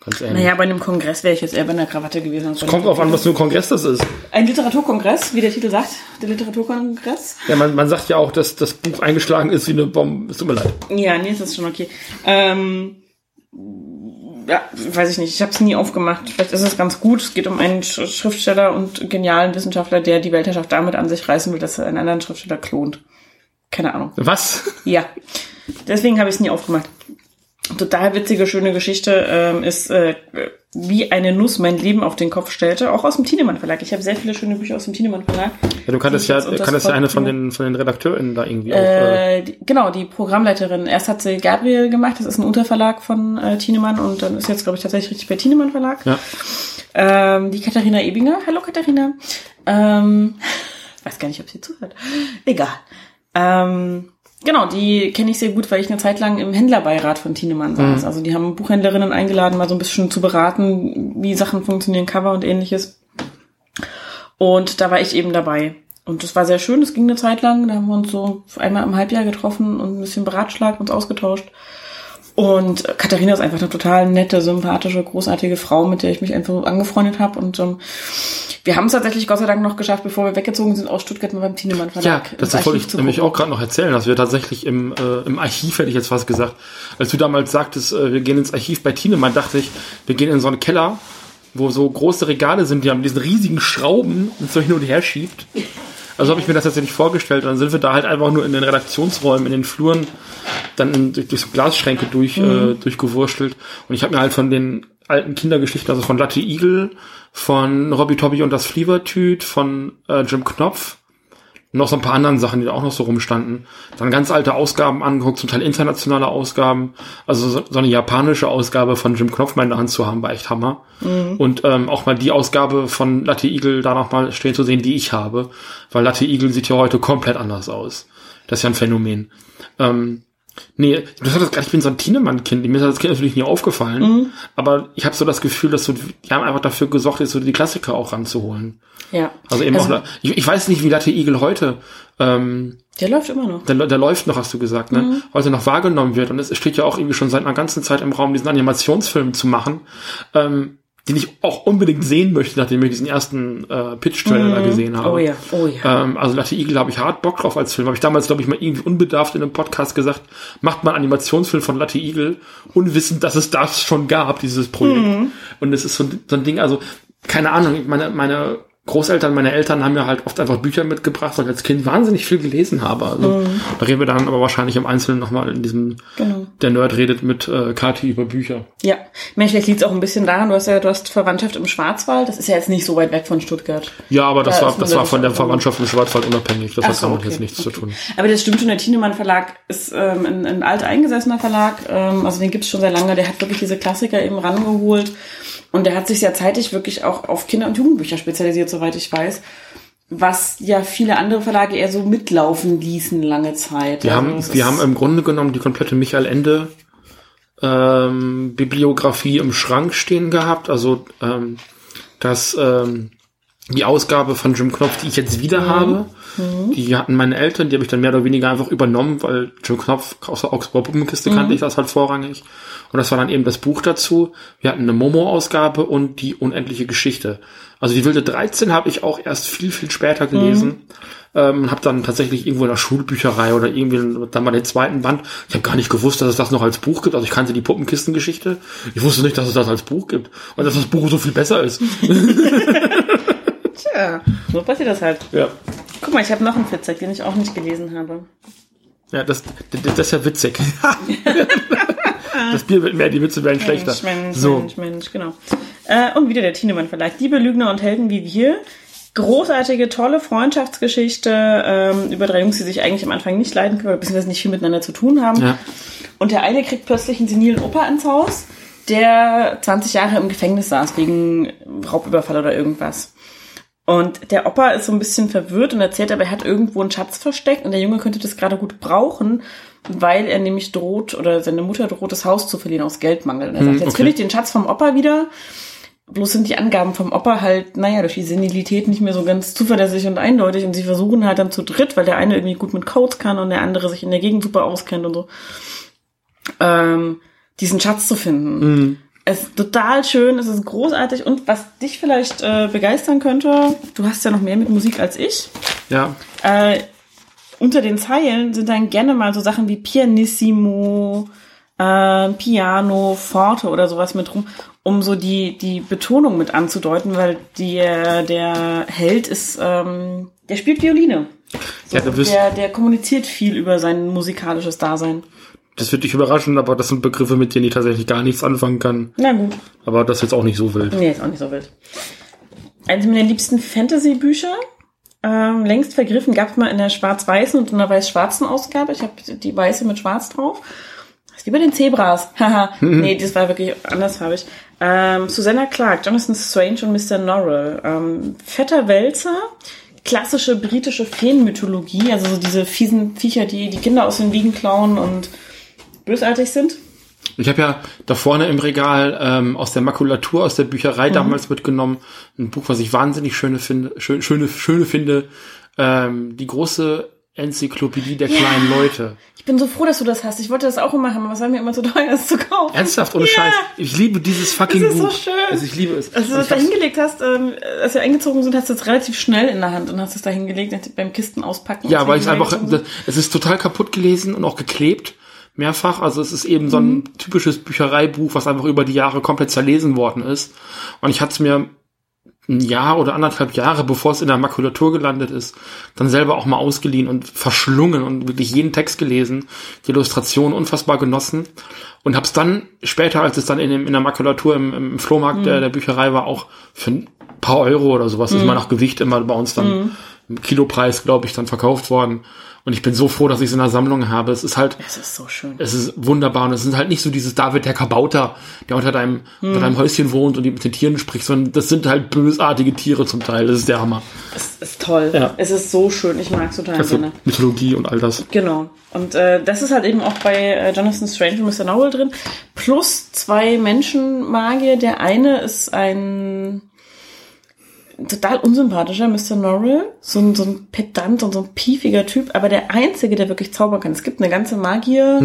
ganz ähnlich. Naja, bei einem Kongress wäre ich jetzt eher bei einer Krawatte gewesen. einem Kommt drauf an, was für ein Kongress das ist. Ein Literaturkongress, wie der Titel sagt. Der Literaturkongress. Ja, man, man sagt ja auch, dass das Buch eingeschlagen ist wie eine Bombe. Es tut mir leid. Ja, nee, das ist schon okay. Ähm, ja, weiß ich nicht. Ich habe es nie aufgemacht. Vielleicht ist es ganz gut. Es geht um einen Sch Schriftsteller und genialen Wissenschaftler, der die Weltherrschaft damit an sich reißen will, dass er einen anderen Schriftsteller klont. Keine Ahnung. Was? Ja. Deswegen habe ich es nie aufgemacht. Total witzige, schöne Geschichte ähm, ist, äh, wie eine Nuss mein Leben auf den Kopf stellte. Auch aus dem Tienemann Verlag. Ich habe sehr viele schöne Bücher aus dem Tienemann Verlag. Ja, du kanntest Die ja, kanntest ja eine von den, von den RedakteurInnen da irgendwie auch. Äh, Äh, genau, die Programmleiterin. Erst hat sie Gabriel gemacht, das ist ein Unterverlag von äh, Tienemann und dann ist jetzt, glaube ich, tatsächlich richtig bei Tienemann Verlag. ja. Ähm, die Katharina Ebinger. Hallo Katharina. Ähm, weiß gar nicht, ob sie zuhört. Egal. Ähm, genau, die kenne ich sehr gut, weil ich eine Zeit lang im Händlerbeirat von Tienemann saß. Also die haben Buchhändlerinnen eingeladen, mal so ein bisschen zu beraten, wie Sachen funktionieren, Cover und ähnliches. Und da war ich eben dabei. Und das war sehr schön, das ging eine Zeit lang. Da haben wir uns so einmal im Halbjahr getroffen und ein bisschen beratschlagt, uns ausgetauscht. Und Katharina ist einfach eine total nette, sympathische, großartige Frau, mit der ich mich einfach angefreundet habe. Und ähm, wir haben es tatsächlich Gott sei Dank noch geschafft, bevor wir weggezogen sind aus Stuttgart mal beim Tienemann Ja, Verlag. das ins wollte ich nämlich auch gerade noch erzählen, dass wir tatsächlich im, äh, im Archiv, hätte ich jetzt fast gesagt, als du damals sagtest, äh, wir gehen ins Archiv bei Tienemann, dachte ich, wir gehen in so einen Keller, wo so große Regale sind, die haben diesen riesigen Schrauben und so hin und her schiebt. Also habe ich mir das tatsächlich vorgestellt. Und dann sind wir da halt einfach nur in den Redaktionsräumen, in den Fluren, dann in, durch, durch so Glasschränke durch, äh, durchgewurstelt. Und ich habe mir halt von den alten Kindergeschichten, also von Latte Igel, von Robbie Tobby und das Flievertüt, von äh, Jim Knopf, und noch so ein paar anderen Sachen, die da auch noch so rumstanden. Dann ganz alte Ausgaben angeguckt, zum Teil internationale Ausgaben. Also so, so eine japanische Ausgabe von Jim Knopf mal in der Hand zu haben, war echt Hammer. Und ähm, auch mal die Ausgabe von Latte Eagle da noch mal stehen zu sehen, die ich habe. Weil Latte Eagle sieht ja heute komplett anders aus. Das ist ja ein Phänomen. Ähm, Nee, du sagst gerade, ich bin so ein Tienemann-Kind. Mir ist das Kind natürlich nie aufgefallen. Aber ich habe so das Gefühl, dass so, die haben einfach dafür gesorgt, jetzt so die Klassiker auch ranzuholen. Ja. Also eben Also- auch, ich, ich weiß nicht, wie Latte Eagle heute, ähm, Der läuft immer noch. der, der läuft noch, hast du gesagt, ne? Mhm. Heute noch wahrgenommen wird. Und es steht ja auch irgendwie schon seit einer ganzen Zeit im Raum, diesen Animationsfilm zu machen, ähm, den ich auch unbedingt sehen möchte, nachdem ich diesen ersten äh, Pitch-Trailer da gesehen habe. Oh ja, oh ja. Ähm, also Latte Eagle habe ich hart Bock drauf als Film. Habe ich damals, glaube ich, mal irgendwie unbedarft in einem Podcast gesagt, macht mal einen Animationsfilm von Latte Eagle, unwissend, dass es das schon gab, dieses Projekt. Mhm. Und es ist so, ein- so ein Ding, also keine Ahnung, meine, meine Großeltern, meine Eltern haben mir halt oft einfach Bücher mitgebracht, weil ich als Kind wahnsinnig viel gelesen habe. Also da reden wir dann aber wahrscheinlich im Einzelnen nochmal in diesem, Mhm. Genau. der Nerd redet mit äh, Kati über Bücher. Ja. Mensch, vielleicht liegt es auch ein bisschen daran, du hast ja, du hast Verwandtschaft im Schwarzwald. Das ist ja jetzt nicht so weit weg von Stuttgart. Ja, aber das Da war, das war von der Verwandtschaft im Schwarzwald unabhängig. Das Ach hat so, damit okay, jetzt nichts okay. zu tun. Aber das stimmt schon, der Tienemann Verlag ist ähm, ein, ein alt eingesessener Verlag, ähm, also den gibt's schon sehr lange, der hat wirklich diese Klassiker eben rangeholt und der hat sich sehr zeitig wirklich auch auf Kinder- und Jugendbücher spezialisiert, soweit ich weiß, was ja viele andere Verlage eher so mitlaufen ließen lange Zeit. Wir Also haben, wir haben im Grunde genommen die komplette Michael Ende ähm, Bibliografie im Schrank stehen gehabt. Also ähm, das ähm, die Ausgabe von Jim Knopf, die ich jetzt wieder habe, die hatten meine Eltern, die habe ich dann mehr oder weniger einfach übernommen, weil Jim Knopf aus der Augsburger Puppenkiste kannte ich das halt vorrangig. Und das war dann eben das Buch dazu. Wir hatten eine Momo-Ausgabe und die unendliche Geschichte. Also die wilde 13 habe ich auch erst viel, viel später gelesen. Ähm, habe dann tatsächlich irgendwo in der Schulbücherei oder irgendwie dann mal den zweiten Band. Ich habe gar nicht gewusst, dass es das noch als Buch gibt. Also ich kannte die Puppenkistengeschichte. Ich wusste nicht, dass es das als Buch gibt. Und dass das Buch so viel besser ist. Tja, so passiert das halt. ja. Guck mal, ich habe noch einen Fitzek, den ich auch nicht gelesen habe. Ja, das, das, das ist ja witzig. das Bier wird mehr, die Witze werden schlechter. Mensch, Mensch, so. Mensch, Mensch, genau. Äh, und wieder der Tienemann Verlag. Liebe Lügner und Helden wie wir. großartige, tolle Freundschaftsgeschichte ähm, über drei Jungs, die sich eigentlich am Anfang nicht leiden können, oder beziehungsweise nicht viel miteinander zu tun haben. Ja. Und der eine kriegt plötzlich einen senilen Opa ins Haus, der 20 Jahre im Gefängnis saß wegen Raubüberfall oder irgendwas. Und der Opa ist so ein bisschen verwirrt und erzählt aber, er hat irgendwo einen Schatz versteckt und der Junge könnte das gerade gut brauchen, weil er nämlich droht oder seine Mutter droht, das Haus zu verlieren aus Geldmangel. Und er sagt, Hm, jetzt okay. will ich den Schatz vom Opa wieder. Bloß sind die Angaben vom Opa halt, naja, durch die Senilität nicht mehr so ganz zuverlässig und eindeutig und sie versuchen halt dann zu dritt, weil der eine irgendwie gut mit Codes kann und der andere sich in der Gegend super auskennt und so, ähm, diesen Schatz zu finden. Mhm. Es ist total schön, es ist großartig und was dich vielleicht äh, begeistern könnte, du hast ja noch mehr mit Musik als ich. Ja. Äh, unter den Zeilen sind dann gerne mal so Sachen wie Pianissimo, äh, Piano, Forte oder sowas mit rum, um so die, die Betonung mit anzudeuten, weil die, äh, der Held ist, ähm, der spielt Violine. So, Ja, der, der kommuniziert viel über sein musikalisches Dasein. Das wird dich überraschen, aber das sind Begriffe, mit denen ich tatsächlich gar nichts anfangen kann. Na gut. Aber das ist jetzt auch nicht so wild. Nee, ist auch nicht so wild. Eines meiner liebsten Fantasy-Bücher, ähm, längst vergriffen, gab es mal in der schwarz-weißen und in der weiß-schwarzen Ausgabe. Ich habe die weiße mit schwarz drauf. Das ist wie bei den Zebras. Haha. nee, das war wirklich andersfarbig. Ähm, Susanna Clark, Jonathan Strange und Mr. Norrell. Ähm, fetter Wälzer. Klassische britische Feenmythologie, also so diese fiesen Viecher, die die Kinder aus den Wiegen klauen und bösartig sind. Ich habe ja da vorne im Regal ähm, aus der Makulatur, aus der Bücherei damals mitgenommen, ein Buch, was ich wahnsinnig schöne finde, schön, schöne, schöne finde, ähm, die große Enzyklopädie der kleinen Leute. Ich bin so froh, dass du das hast. Ich wollte das auch immer haben, aber es war mir immer zu teuer, das zu kaufen. Ernsthaft, ohne Ja. Scheiß. Ich liebe dieses fucking Das ist so Buch. schön. Also ich liebe es. Als du Und das ich da hingelegt hast, ähm, als wir eingezogen sind, hast du es relativ schnell in der Hand und hast es da hingelegt beim Kisten auspacken. Ja, weil ich einfach, reingezogen sind. es ist total kaputt gelesen und auch geklebt. Mehrfach. Also es ist eben so ein typisches Büchereibuch, was einfach über die Jahre komplett zerlesen worden ist. Und ich hatte es mir ein Jahr oder anderthalb Jahre, bevor es in der Makulatur gelandet ist, dann selber auch mal ausgeliehen und verschlungen und wirklich jeden Text gelesen, die Illustration unfassbar genossen und hab's dann später, als es dann in, dem, in der Makulatur im, im Flohmarkt der, der Bücherei war, auch für ein paar Euro oder sowas, ist mal nach Gewicht immer bei uns dann im Kilopreis, glaube ich, dann verkauft worden. Und ich bin so froh, dass ich es in der Sammlung habe. Es ist halt, Es ist so schön. es ist wunderbar und es sind halt nicht so dieses David der Kabauter, der unter deinem, unter deinem Häuschen wohnt und mit den Tieren spricht, sondern das sind halt bösartige Tiere zum Teil. Das ist der Hammer. Es ist toll. Ja. Es ist so schön. Ich mag es total Also gerne. Mythologie und all das. Genau. Und äh, das ist halt eben auch bei äh, Jonathan Strange und Mr. Nowell drin. Plus zwei Menschenmagier. Der eine ist ein total unsympathischer Mr. Norrell. So ein, so ein Pedant und so ein piefiger Typ. Aber der einzige, der wirklich zaubern kann. Es gibt eine ganze Magier...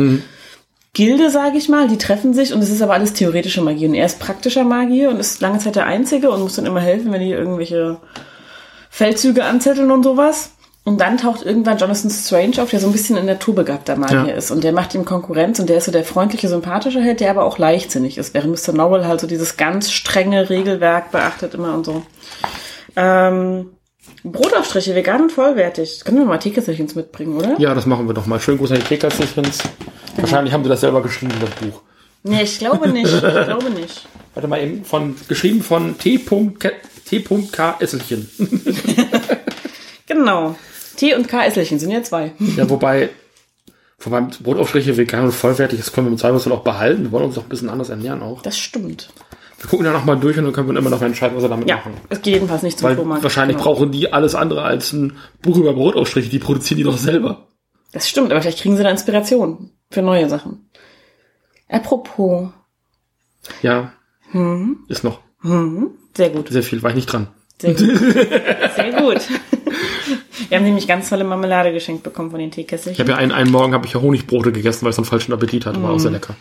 Gilde, sage ich mal, die treffen sich und es ist aber alles theoretische Magie. Und er ist praktischer Magier und ist lange Zeit der Einzige und muss dann immer helfen, wenn die irgendwelche Feldzüge anzetteln und sowas. Und dann taucht irgendwann Jonathan Strange auf, der so ein bisschen ein naturbegabter Magier Ja. ist. Und der macht ihm Konkurrenz und der ist so der freundliche, sympathische Held, der aber auch leichtsinnig ist. Während Mr. Nowell halt so dieses ganz strenge Regelwerk beachtet immer und so. Ähm, Brotaufstriche, vegan und vollwertig. Können wir mal Teekesselchens mitbringen, oder? Ja, das machen wir doch mal. Schönen Gruß an die Teekasselchens. Wahrscheinlich haben sie das selber geschrieben, das Buch. Nee, ich glaube nicht. Ich glaube nicht. Warte mal eben, von, geschrieben von. T.K. Esselchen. Genau. T und K Esselchen sind ja zwei. Ja, wobei, wobei Brotaufstriche vegan und vollwertig, das können wir im Zweifelsfall auch behalten. Wir wollen uns auch ein bisschen anders ernähren auch. Das stimmt. Wir gucken da noch mal durch und dann können wir immer noch entscheiden, was wir damit Ja, machen. es geht jedenfalls nicht zum Weil Flohmarkt. wahrscheinlich Genau. brauchen die alles andere als ein Buch über Brotaufstriche. Die produzieren die doch selber. Das stimmt, aber vielleicht kriegen sie da Inspiration für neue Sachen. Apropos. Ja, Mhm. ist noch Mhm. Sehr gut. sehr viel, war ich nicht dran. Sehr gut. Sehr gut. Wir haben nämlich ganz tolle Marmelade geschenkt bekommen von den Ich Teekesselchen. habe ja einen, einen Morgen habe ich ja Honigbrote gegessen, weil ich so einen falschen Appetit hatte. War Mhm. auch sehr lecker.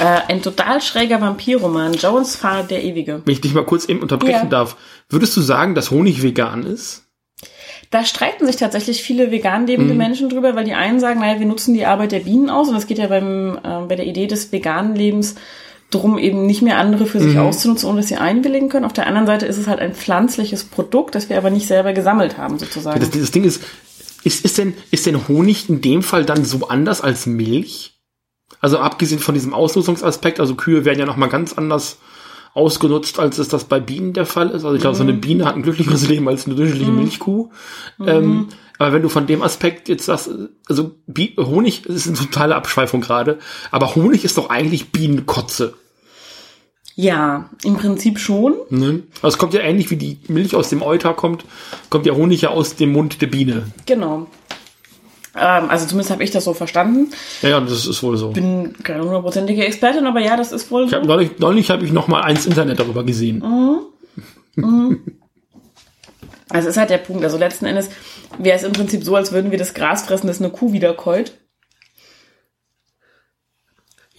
Äh, ein total schräger Vampirroman. Jones Pfad der Ewige. Wenn ich dich mal kurz eben unterbrechen Ja. darf, würdest du sagen, dass Honig vegan ist? Da streiten sich tatsächlich viele vegan Mhm. lebende Menschen drüber, weil die einen sagen, naja, wir nutzen die Arbeit der Bienen aus und es geht ja beim, äh, bei der Idee des veganen Lebens drum, eben nicht mehr andere für sich Mhm. auszunutzen, ohne dass sie einwilligen können. Auf der anderen Seite ist es halt ein pflanzliches Produkt, das wir aber nicht selber gesammelt haben, sozusagen. Das, dieses Ding ist, ist, ist denn, ist denn Honig in dem Fall dann so anders als Milch? Also abgesehen von diesem Ausnutzungsaspekt, also Kühe werden ja noch mal ganz anders ausgenutzt, als es das bei Bienen der Fall ist. Also ich glaube, so eine Mhm. Biene hat ein glücklicheres Leben als eine durchschnittliche Milchkuh. Mhm. Ähm, aber wenn du von dem Aspekt jetzt sagst, also Honig das ist eine totale Abschweifung gerade, aber Honig ist doch eigentlich Bienenkotze. Ja, im Prinzip schon. Ne? Also es kommt ja ähnlich wie die Milch aus dem Euter kommt, kommt der Honig ja aus dem Mund der Biene. Genau. Ähm, also zumindest habe ich das so verstanden. Ja, ja, das ist wohl so. Bin keine hundertprozentige Expertin, aber ja, das ist wohl Ich so. hab, neulich neulich habe ich noch mal eins Internet darüber gesehen. Also ist halt der Punkt. Also letzten Endes wäre es im Prinzip so, als würden wir das Gras fressen, das eine Kuh wiederkäut.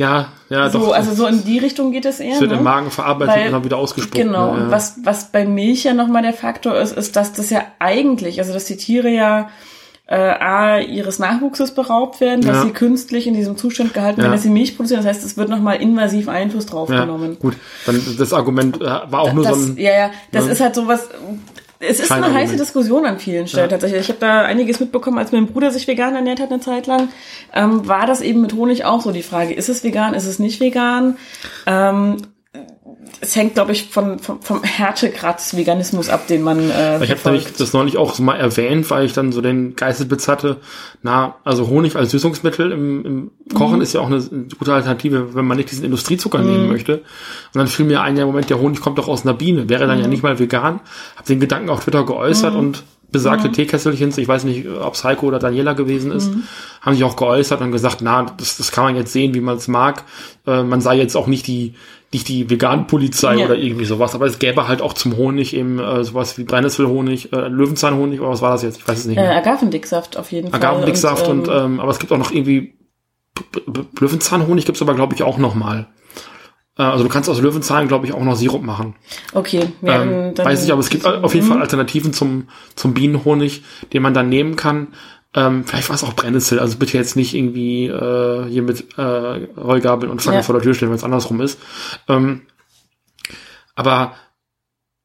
Ja, ja, So, doch. also so in die Richtung geht es eher. es wird ne? im Magen verarbeitet Weil- und dann wieder ausgespuckt. Genau. ne, ja. Und was, was bei Milch ja nochmal der Faktor ist, ist, dass das ja eigentlich, also dass die Tiere ja äh, A, ihres Nachwuchses beraubt werden, dass Ja. sie künstlich in diesem Zustand gehalten Ja. werden, dass sie Milch produzieren. Das heißt, es wird nochmal invasiv Einfluss drauf ja, genommen. gut, dann das Argument äh, war auch nur das, so ein ja, ja, das ne? ist halt sowas. Es ist eine heiße Diskussion an vielen Stellen Ja. tatsächlich. Ich habe da einiges mitbekommen, als mein Bruder sich vegan ernährt hat eine Zeit lang. Ähm, war das eben mit Honig auch so die Frage, ist es vegan, ist es nicht vegan? Ähm, es hängt, glaube ich, von, vom, vom Härtegrad des Veganismus ab, den man äh, Ich habe nämlich das neulich auch mal erwähnt, weil ich dann so den Geistesblitz hatte. Na, also Honig als Süßungsmittel im, im Kochen Mhm. ist ja auch eine gute Alternative, wenn man nicht diesen Industriezucker nehmen möchte. Und dann fiel mir ein, ja Moment, der Honig kommt doch aus einer Biene, wäre dann ja Mhm. nicht mal vegan. Habe den Gedanken auf Twitter geäußert und besagte Mhm. Teekesselchens, ich weiß nicht, ob es Heiko oder Daniela gewesen ist, haben sich auch geäußert und gesagt, na, das, das kann man jetzt sehen, wie man es mag. Äh, man sei jetzt auch nicht die nicht die Vegan-Polizei Ja. oder irgendwie sowas, aber es gäbe halt auch zum Honig eben äh, sowas wie Brennnesselhonig, äh, Löwenzahnhonig oder was war das jetzt? Ich weiß es nicht Äh. Agavendicksaft auf jeden Fall. Agavendicksaft und, ähm, ähm, aber es gibt auch noch irgendwie Löwenzahnhonig gibt's aber glaube ich auch noch mal. Äh, also du kannst aus Löwenzahn glaube ich auch noch Sirup machen. okay, ja, Ähm, weiß ich, aber es gibt auf jeden Fall Alternativen zum zum Bienenhonig, den man dann nehmen kann. Ähm, vielleicht war es auch Brennnessel, also bitte jetzt nicht irgendwie äh, hier mit äh, Rollgabeln und Fackeln Ja. vor der Tür stehen, wenn es andersrum ist. Ähm, aber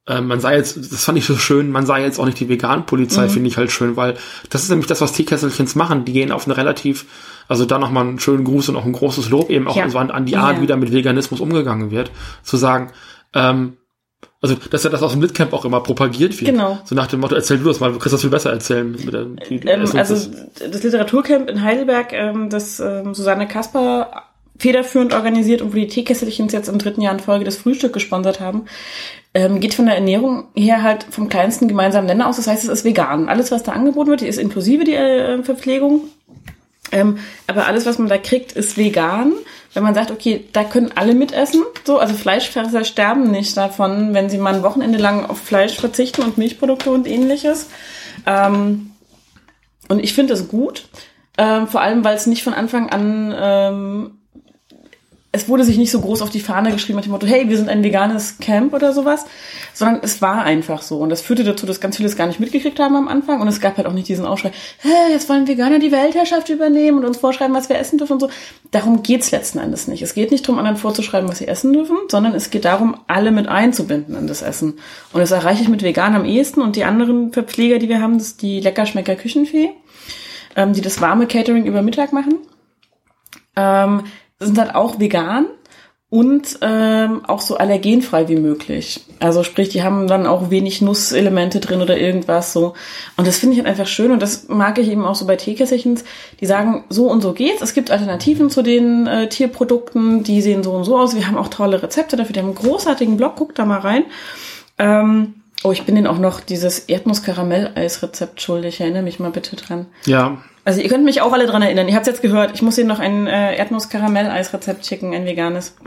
man sei jetzt, das fand ich so schön, man sei jetzt auch nicht die Vegan-Polizei, finde ich halt schön, weil das ist nämlich das, was Teekesselchens machen. Die gehen auf eine relativ, also da nochmal einen schönen Gruß und auch ein großes Lob eben auch Ja. so an, an die Art, Ja. wie da mit Veganismus umgegangen wird, zu sagen, ähm, also dass ja das aus dem Litcamp auch immer propagiert wird. Genau. So nach dem Motto, erzähl du das mal, du kannst das viel besser erzählen. Mit der, Ähm, also das Literaturcamp in Heidelberg, ähm, das ähm, Susanne Kasper federführend organisiert und wo die Teekesselchens jetzt im dritten Jahr in Folge das Frühstück gesponsert haben, ähm, geht von der Ernährung her halt vom kleinsten gemeinsamen Nenner aus. Das heißt, es ist vegan. Alles, was da angeboten wird, ist inklusive die äh, Verpflegung. Ähm, aber alles, was man da kriegt, ist vegan. Wenn man sagt, okay, da können alle mitessen, so, also Fleischfresser sterben nicht davon, wenn sie mal ein Wochenende lang auf Fleisch verzichten und Milchprodukte und ähnliches. Ähm, und ich finde es gut, ähm, vor allem, weil es nicht von Anfang an, ähm, es wurde sich nicht so groß auf die Fahne geschrieben mit dem Motto, hey, wir sind ein veganes Camp oder sowas, sondern es war einfach so. Und das führte dazu, dass ganz viele es gar nicht mitgekriegt haben am Anfang. Und es gab halt auch nicht diesen Aufschrei, hey, jetzt wollen Veganer die Weltherrschaft übernehmen und uns vorschreiben, was wir essen dürfen und so. Darum geht's letzten Endes nicht. Es geht nicht darum, anderen vorzuschreiben, was sie essen dürfen, sondern es geht darum, alle mit einzubinden in das Essen. Und das erreiche ich mit vegan am ehesten. Und die anderen Verpfleger, die wir haben, das ist die Leckerschmecker Küchenfee, ähm, die das warme Catering über Mittag machen ähm, sind halt auch vegan und ähm, auch so allergenfrei wie möglich. Also sprich, die haben dann auch wenig Nusselemente drin oder irgendwas so. Und das finde ich halt einfach schön und das mag ich eben auch so bei Teekesselchens. Die sagen, so und so geht's. Es gibt Alternativen zu den äh, Tierprodukten, die sehen so und so aus. Wir haben auch tolle Rezepte dafür. Die haben einen großartigen Blog, guckt da mal rein. Ähm, oh, ich bin denen auch noch dieses Erdnuss-Karamell-Eis-Rezept schuldig. Erinnere mich mal bitte dran. ja, Also ihr könnt mich auch alle dran erinnern. Ihr habt jetzt gehört. Ich muss Ihnen noch ein äh, Erdnuss-Karamell-Eisrezept schicken, ein veganes.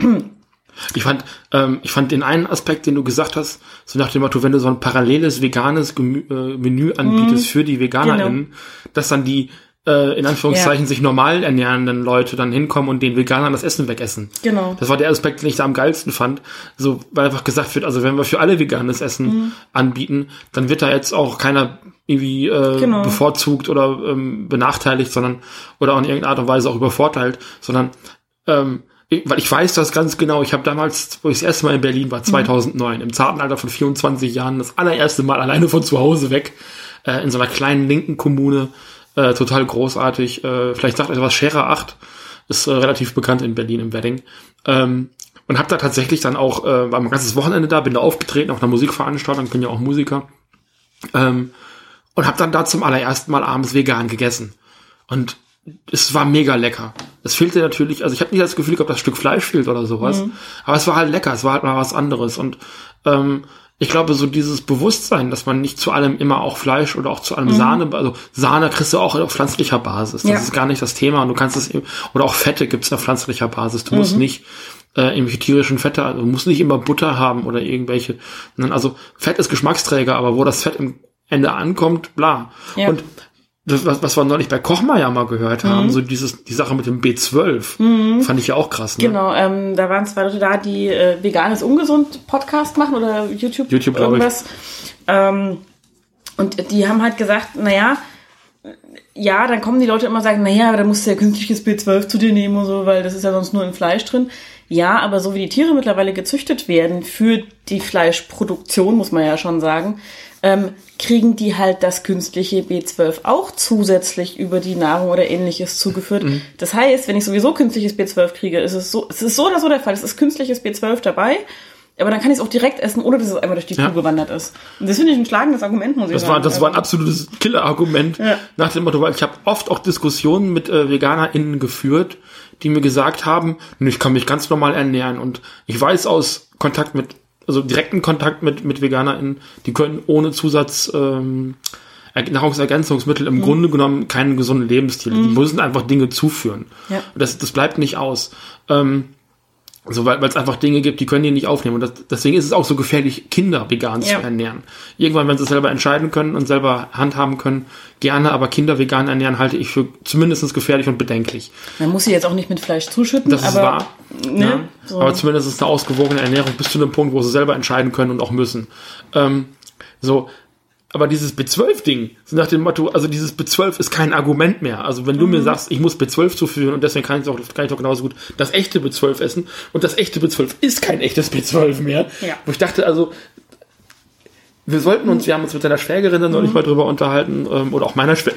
Ich fand, ähm, ich fand den einen Aspekt, den du gesagt hast, so nach dem Motto, wenn du so ein paralleles veganes Gemü äh, Menü anbietest für die VeganerInnen, dass dann die äh, in Anführungszeichen Ja. sich normal ernährenden Leute dann hinkommen und den Veganern das Essen wegessen. Genau. Das war der Aspekt, den ich da am geilsten fand. So, weil einfach gesagt wird, also wenn wir für alle veganes Essen Mhm. anbieten, dann wird da jetzt auch keiner irgendwie äh, Genau. bevorzugt oder ähm, benachteiligt, sondern oder auch in irgendeiner Art und Weise auch übervorteilt, sondern ähm, weil ich weiß das ganz genau. Ich habe damals, wo ich das erste Mal in Berlin war, 2009, im zarten Alter von 24 Jahren, das allererste Mal alleine von zu Hause weg, äh, in so einer kleinen linken Kommune, äh, total großartig. Äh, vielleicht sagt euch was, Scherer 8 ist äh, relativ bekannt in Berlin im Wedding. Ähm, und habe da tatsächlich dann auch, äh, war ein ganzes Wochenende da, bin da aufgetreten auf einer Musikveranstaltung, bin ja auch Musiker. Ähm, und habe dann da zum allerersten Mal abends vegan gegessen. Und es war mega lecker. Es fehlte natürlich, also ich habe nicht das Gefühl gehabt, dass Stück Fleisch fehlt oder sowas. Mhm. Aber es war halt lecker, es war halt mal was anderes. Und ähm, ich glaube, so dieses Bewusstsein, dass man nicht zu allem immer auch Fleisch oder auch zu allem mhm. Sahne, also Sahne kriegst du auch auf pflanzlicher Basis. Das ja. ist gar nicht das Thema. Und du kannst es, oder auch Fette gibt's auf pflanzlicher Basis. Du mhm. musst nicht äh, irgendwelche tierischen Fette, also du musst nicht immer Butter haben oder irgendwelche. Also Fett ist Geschmacksträger, aber wo das Fett im Ende ankommt, bla. Ja. Und was, was wir neulich bei Kochmeier mal gehört haben, mhm. so dieses, die Sache mit dem B12, mhm. fand ich ja auch krass. Ne? Genau, ähm, da waren zwei Leute da, die äh, veganes ungesund Podcast machen oder YouTube, YouTube irgendwas. Ähm, und die haben halt gesagt, naja, ja, dann kommen die Leute immer sagen, naja, aber da musst du ja künstliches B12 zu dir nehmen und so, weil das ist ja sonst nur in Fleisch drin. Ja, aber so wie die Tiere mittlerweile gezüchtet werden für die Fleischproduktion, muss man ja schon sagen, ähm, kriegen die halt das künstliche B12 auch zusätzlich über die Nahrung oder ähnliches zugeführt. Mhm. Das heißt, wenn ich sowieso künstliches B12 kriege, ist es so, es ist so oder so der Fall, es ist künstliches B12 dabei, aber dann kann ich es auch direkt essen, ohne dass es einmal durch die Kuh ja. gewandert ist. Und das finde ich ein schlagendes Argument, muss ich das sagen. War, das war ein absolutes Killer-Argument ja. nach dem Motto, weil ich habe oft auch Diskussionen mit äh, VeganerInnen geführt, die mir gesagt haben, ich kann mich ganz normal ernähren und ich weiß aus Kontakt mit also direkten Kontakt mit, mit VeganerInnen, die können ohne Zusatz ähm, Nahrungsergänzungsmittel im mhm. Grunde genommen keinen gesunden Lebensstil. Mhm. Die müssen einfach Dinge zuführen. Ja. Das, das bleibt nicht aus. Ähm, so, weil es einfach Dinge gibt, die können die nicht aufnehmen. Und das, deswegen ist es auch so gefährlich, Kinder vegan ja. zu ernähren. Irgendwann, wenn sie es selber entscheiden können und selber handhaben können, gerne, aber Kinder vegan ernähren halte ich für zumindest gefährlich und bedenklich. Man muss sie jetzt auch nicht mit Fleisch zuschütten. Das ist wahr. Ne? Ja, so. Aber zumindest ist eine ausgewogene Ernährung bis zu einem Punkt, wo sie selber entscheiden können und auch müssen. Ähm, so, aber dieses B12-Ding, nach dem Motto, also dieses B12 ist kein Argument mehr. Also wenn du mhm. mir sagst, ich muss B12 zuführen und deswegen kann ich, auch, kann ich doch genauso gut das echte B12 essen und das echte B12 ist kein echtes B12 mehr. Ja. Wo ich dachte, also wir sollten uns, wir haben uns mit deiner Schwägerin dann neulich mhm. mal drüber unterhalten, ähm, oder auch meiner Schw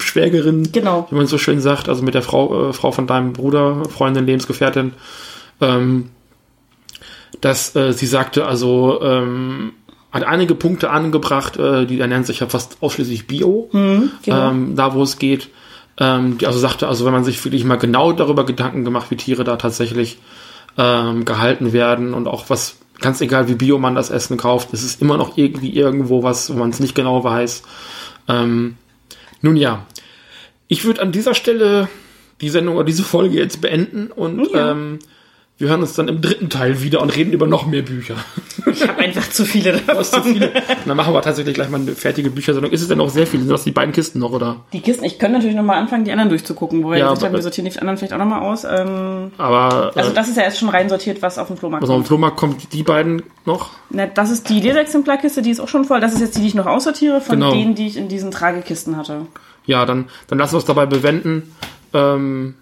Schwägerin, genau. wie man so schön sagt, also mit der Frau, äh, Frau von deinem Bruder, Freundin, Lebensgefährtin, ähm, dass äh, sie sagte, also ähm, hat einige Punkte angebracht, äh, die ernähren sich ja fast ausschließlich Bio, mhm, genau. ähm, da wo es geht. Ähm, die also sagte, also wenn man sich wirklich mal genau darüber Gedanken gemacht, wie Tiere da tatsächlich ähm, gehalten werden und auch was, ganz egal wie Bio man das Essen kauft, es ist immer noch irgendwie irgendwo was, wo man es nicht genau weiß. Ähm, nun ja, ich würde an dieser Stelle die Sendung oder diese Folge jetzt beenden und ja. ähm, wir hören uns dann im dritten Teil wieder und reden über noch mehr Bücher. Ich habe einfach zu viele davon. zu viele. Und dann machen wir tatsächlich gleich mal eine fertige Büchersendung. Ist es denn noch sehr viel? Sind das die beiden Kisten noch, oder? Die Kisten, ich könnte natürlich nochmal anfangen, die anderen durchzugucken, wo ja, wir sortieren die anderen vielleicht auch nochmal aus. Ähm, aber. Also, das ist ja erst schon rein sortiert, was auf dem Flohmarkt kommt. Was auf dem Flohmarkt kommt, die beiden noch? Na, das ist die Lesexemplarkiste, die ist auch schon voll. Das ist jetzt die, die ich noch aussortiere, von genau. denen, die ich in diesen Tragekisten hatte. Ja, dann, dann lassen wir uns dabei bewenden. Ähm,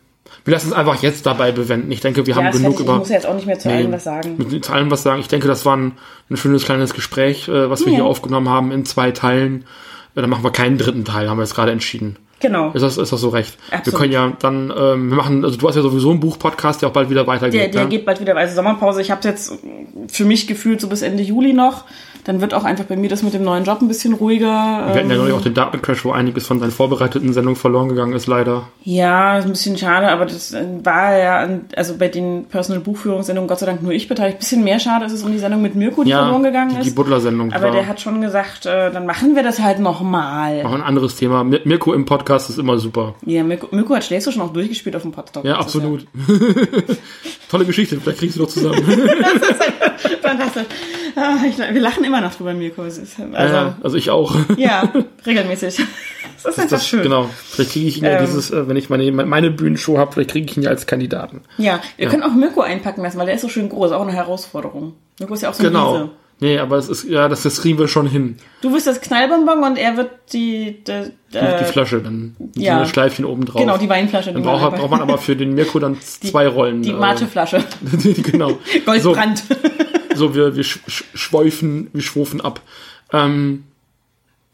wir lassen es einfach jetzt dabei bewenden. Ich denke, wir ja, haben genug fertig. über. Ich muss jetzt auch nicht mehr zu nee, allem was sagen. Zu allem was sagen. Ich denke, das war ein, ein schönes kleines Gespräch, äh, was wir ja. hier aufgenommen haben in zwei Teilen. Äh, dann machen wir keinen dritten Teil, haben wir jetzt gerade entschieden. Genau. Ist das, ist das so recht? Absolut. Wir können ja dann, ähm, wir machen, also du hast ja sowieso einen Buch-Podcast, der auch bald wieder weitergeht. Der, der ja? geht bald wieder, also Sommerpause. Ich habe jetzt für mich gefühlt so bis Ende Juli noch dann wird auch einfach bei mir das mit dem neuen Job ein bisschen ruhiger. Wir hatten ja neulich auch den Datencrash, wo einiges von seinen vorbereiteten Sendungen verloren gegangen ist, leider. Ja, ist ein bisschen schade, aber das äh, war ja, also bei den Personal Buchführungssendungen Gott sei Dank nur ich beteiligt. Ein bisschen mehr schade ist es um die Sendung mit Mirko, die ja, verloren gegangen die, ist. Die Butler-Sendung. Aber der hat schon gesagt, äh, dann machen wir das halt nochmal. Auch ein anderes Thema. Mirko im Podcast ist immer super. Ja, Mirko, Mirko hat Schlägst schon auch durchgespielt auf dem Podcast. Ja, absolut. Tolle Geschichte, vielleicht kriegst du doch zusammen. das ist halt fantastisch. Ich, wir lachen immer noch drüber, Mirko. Also, äh, also ich auch. Ja, regelmäßig. Das ist einfach das, schön. Genau. Vielleicht kriege ich ihn ja ähm, dieses, äh, wenn ich meine, meine Bühnenshow habe, vielleicht kriege ich ihn ja als Kandidaten. Ja, wir ja. können auch Mirko einpacken lassen, weil der ist so schön groß, auch eine Herausforderung. Mirko ist ja auch so genau. Riese. Nee, aber es ist, ja, das, das kriegen wir schon hin. Du wirst das Knallbonbon und er wird die, die, die, die Flasche, dann ja. so Schleifchen oben drauf. Genau, die Weinflasche. Dann braucht, braucht man aber für den Mirko dann die, zwei Rollen. Die äh, Mateflasche. genau. Goldbrand. So, so wir, wir schweifen, wir schwufen ab. Ähm,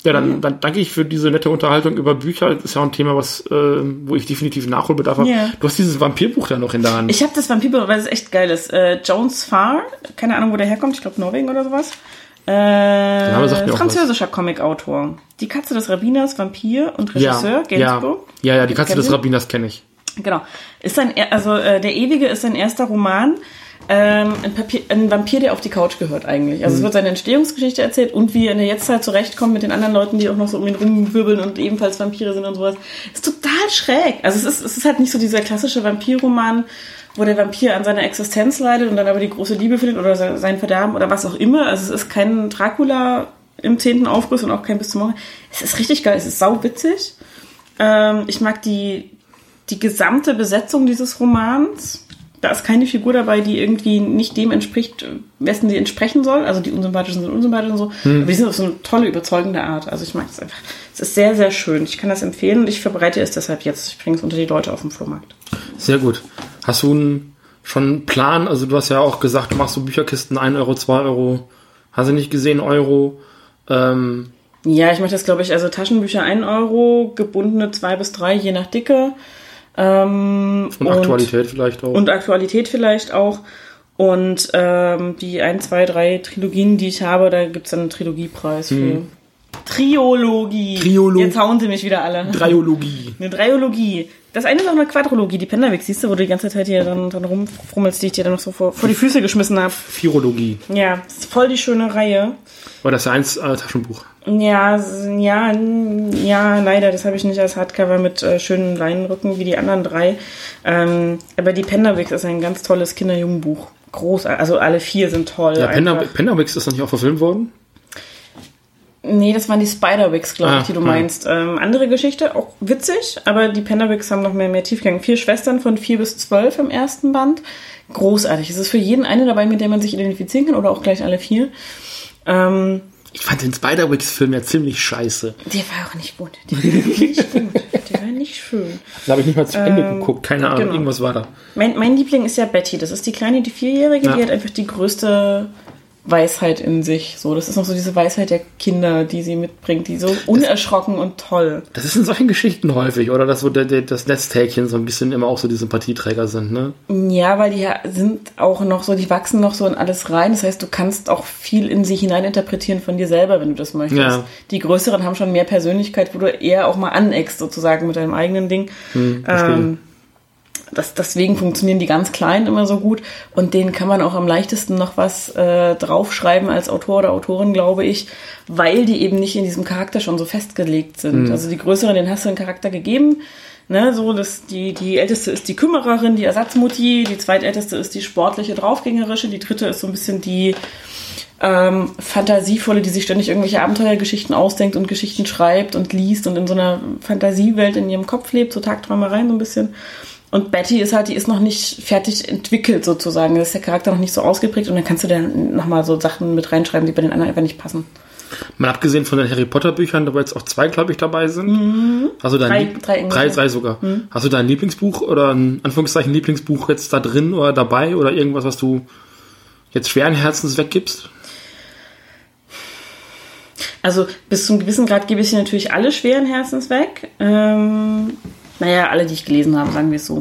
Ja, dann, dann danke ich für diese nette Unterhaltung über Bücher. Das ist ja auch ein Thema, was, äh, wo ich definitiv Nachholbedarf habe. Ja. Du hast dieses Vampirbuch da noch in der Hand. Ich habe das Vampirbuch, weil es echt geil ist. Äh, Jones Farr, keine Ahnung, wo der herkommt, ich glaube Norwegen oder sowas. Äh, französischer Comicautor. Die Katze des Rabbiners, Vampir und Regisseur, ja, ja, Gainsbourg. ja, ja, die Katze des? Rabbiners kenne ich. Genau. Ist sein, er- also äh, der Ewige ist sein erster Roman. Ähm, ein, Papier, ein Vampir, der auf die Couch gehört eigentlich. Also es wird seine Entstehungsgeschichte erzählt und wie er in der Jetztzeit zurechtkommt mit den anderen Leuten, die auch noch so um ihn rumwirbeln und ebenfalls Vampire sind und sowas. Ist total schräg. Also es ist, es ist halt nicht so dieser klassische Vampirroman, wo der Vampir an seiner Existenz leidet und dann aber die große Liebe findet oder se- sein Verderben oder was auch immer. Also es ist kein Dracula im zehnten Aufguss und auch kein bis zum Morgen. Es ist richtig geil, es ist sauwitzig. Ähm, ich mag die, die gesamte Besetzung dieses Romans. Da ist keine Figur dabei, die irgendwie nicht dem entspricht, wessen sie entsprechen soll. Also die unsympathischen sind unsympathisch und so. Aber die sind auf so eine tolle, überzeugende Art. Also ich mag es einfach. Es ist sehr, sehr schön. Ich kann das empfehlen und ich verbreite es deshalb jetzt. Ich bringe es unter die Leute auf dem Flohmarkt. Sehr gut. Hast du einen, schon einen Plan? Also du hast ja auch gesagt, du machst so Bücherkisten 1 Euro, 2 Euro. Hast du nicht gesehen, Euro? Ähm, Ja, ich mache das, glaube ich, also Taschenbücher 1 Euro, gebundene 2 bis 3, je nach Dicke. Ähm, und Aktualität vielleicht auch. Und Aktualität vielleicht auch. Und ähm, die 1, 2, 3 Trilogien, die ich habe, da gibt's dann einen Trilogiepreis für. Triologie. Triolo- Jetzt hauen sie mich wieder alle. Dreiologie. Eine Dreiologie. Das eine ist auch eine Quadrologie, die Penderweg, siehst du, wo du die ganze Zeit hier dran, dran rumfrummelst, die ich dir dann noch so vor, vor die Füße geschmissen habe. Virologie. Ja, ist voll die schöne Reihe. War das eins äh, Taschenbuch? Ja, ja, ja, leider, das habe ich nicht als Hardcover mit äh, schönen Leinenrücken wie die anderen drei. Ähm, aber die Penderwix ist ein ganz tolles Kinderjugendbuch. Groß, also alle vier sind toll. Ja, Pender. Penderwix ist noch nicht auch verfilmt worden? Nee, das waren die Spiderwix, glaube Ah, ich, die du ah. meinst. Ähm, andere Geschichte, auch witzig, aber die Penderwix haben noch mehr, mehr Tiefgang. Vier Schwestern von vier bis zwölf im ersten Band. Großartig. Es ist für jeden eine dabei, mit der man sich identifizieren kann oder auch gleich alle vier. Ähm, Ich fand den Spiderwix-Film ja ziemlich scheiße. der war auch nicht gut. Der war nicht gut. Der war nicht schön. Da habe ich nicht mal zu Ende geguckt. Keine Ahnung, genau. irgendwas war da. Mein, mein Liebling ist ja Betty. Das ist die kleine, die Vierjährige, Ja. die hat einfach die größte Weisheit in sich. So, das ist noch so diese Weisheit der Kinder, die sie mitbringt, die so unerschrocken und toll. Das ist in solchen Geschichten häufig, oder? Dass so der, der, das Netztäkchen so ein bisschen immer auch so die Sympathieträger sind, ne? Ja, weil die sind auch noch so, die wachsen noch so in alles rein. Das heißt, du kannst auch viel in sie hineininterpretieren von dir selber, wenn du das möchtest. Ja. Die größeren haben schon mehr Persönlichkeit, wo du eher auch mal aneckst, sozusagen mit deinem eigenen Ding. ähm, das, deswegen funktionieren die ganz kleinen immer so gut und denen kann man auch am leichtesten noch was äh, draufschreiben als Autor oder Autorin, glaube ich, weil die eben nicht in diesem Charakter schon so festgelegt sind. Also die größeren, denen hast du einen Charakter gegeben. Ne, so, dass die, die älteste ist die Kümmererin, die Ersatzmutti, die zweitälteste ist die sportliche, draufgängerische, die dritte ist so ein bisschen die ähm, fantasievolle, die sich ständig irgendwelche Abenteuergeschichten ausdenkt und Geschichten schreibt und liest und in so einer Fantasiewelt in ihrem Kopf lebt, so Tagträumereien so ein bisschen. Und Betty ist halt, die ist noch nicht fertig entwickelt sozusagen. Da ist der Charakter noch nicht so ausgeprägt und dann kannst du dann nochmal so Sachen mit reinschreiben, die bei den anderen einfach nicht passen. Mal abgesehen von den Harry Potter Büchern, da jetzt auch zwei, glaube ich, dabei sind. Hast du dein Drei- Lieb- drei drei, drei sogar. Hast du dein Lieblingsbuch oder ein Anführungszeichen Lieblingsbuch jetzt da drin oder dabei oder irgendwas, was du jetzt schweren Herzens weggibst? Also bis zum gewissen Grad gebe ich sie natürlich alle schweren Herzens weg. Ähm, naja, alle, die ich gelesen habe, sagen wir es so.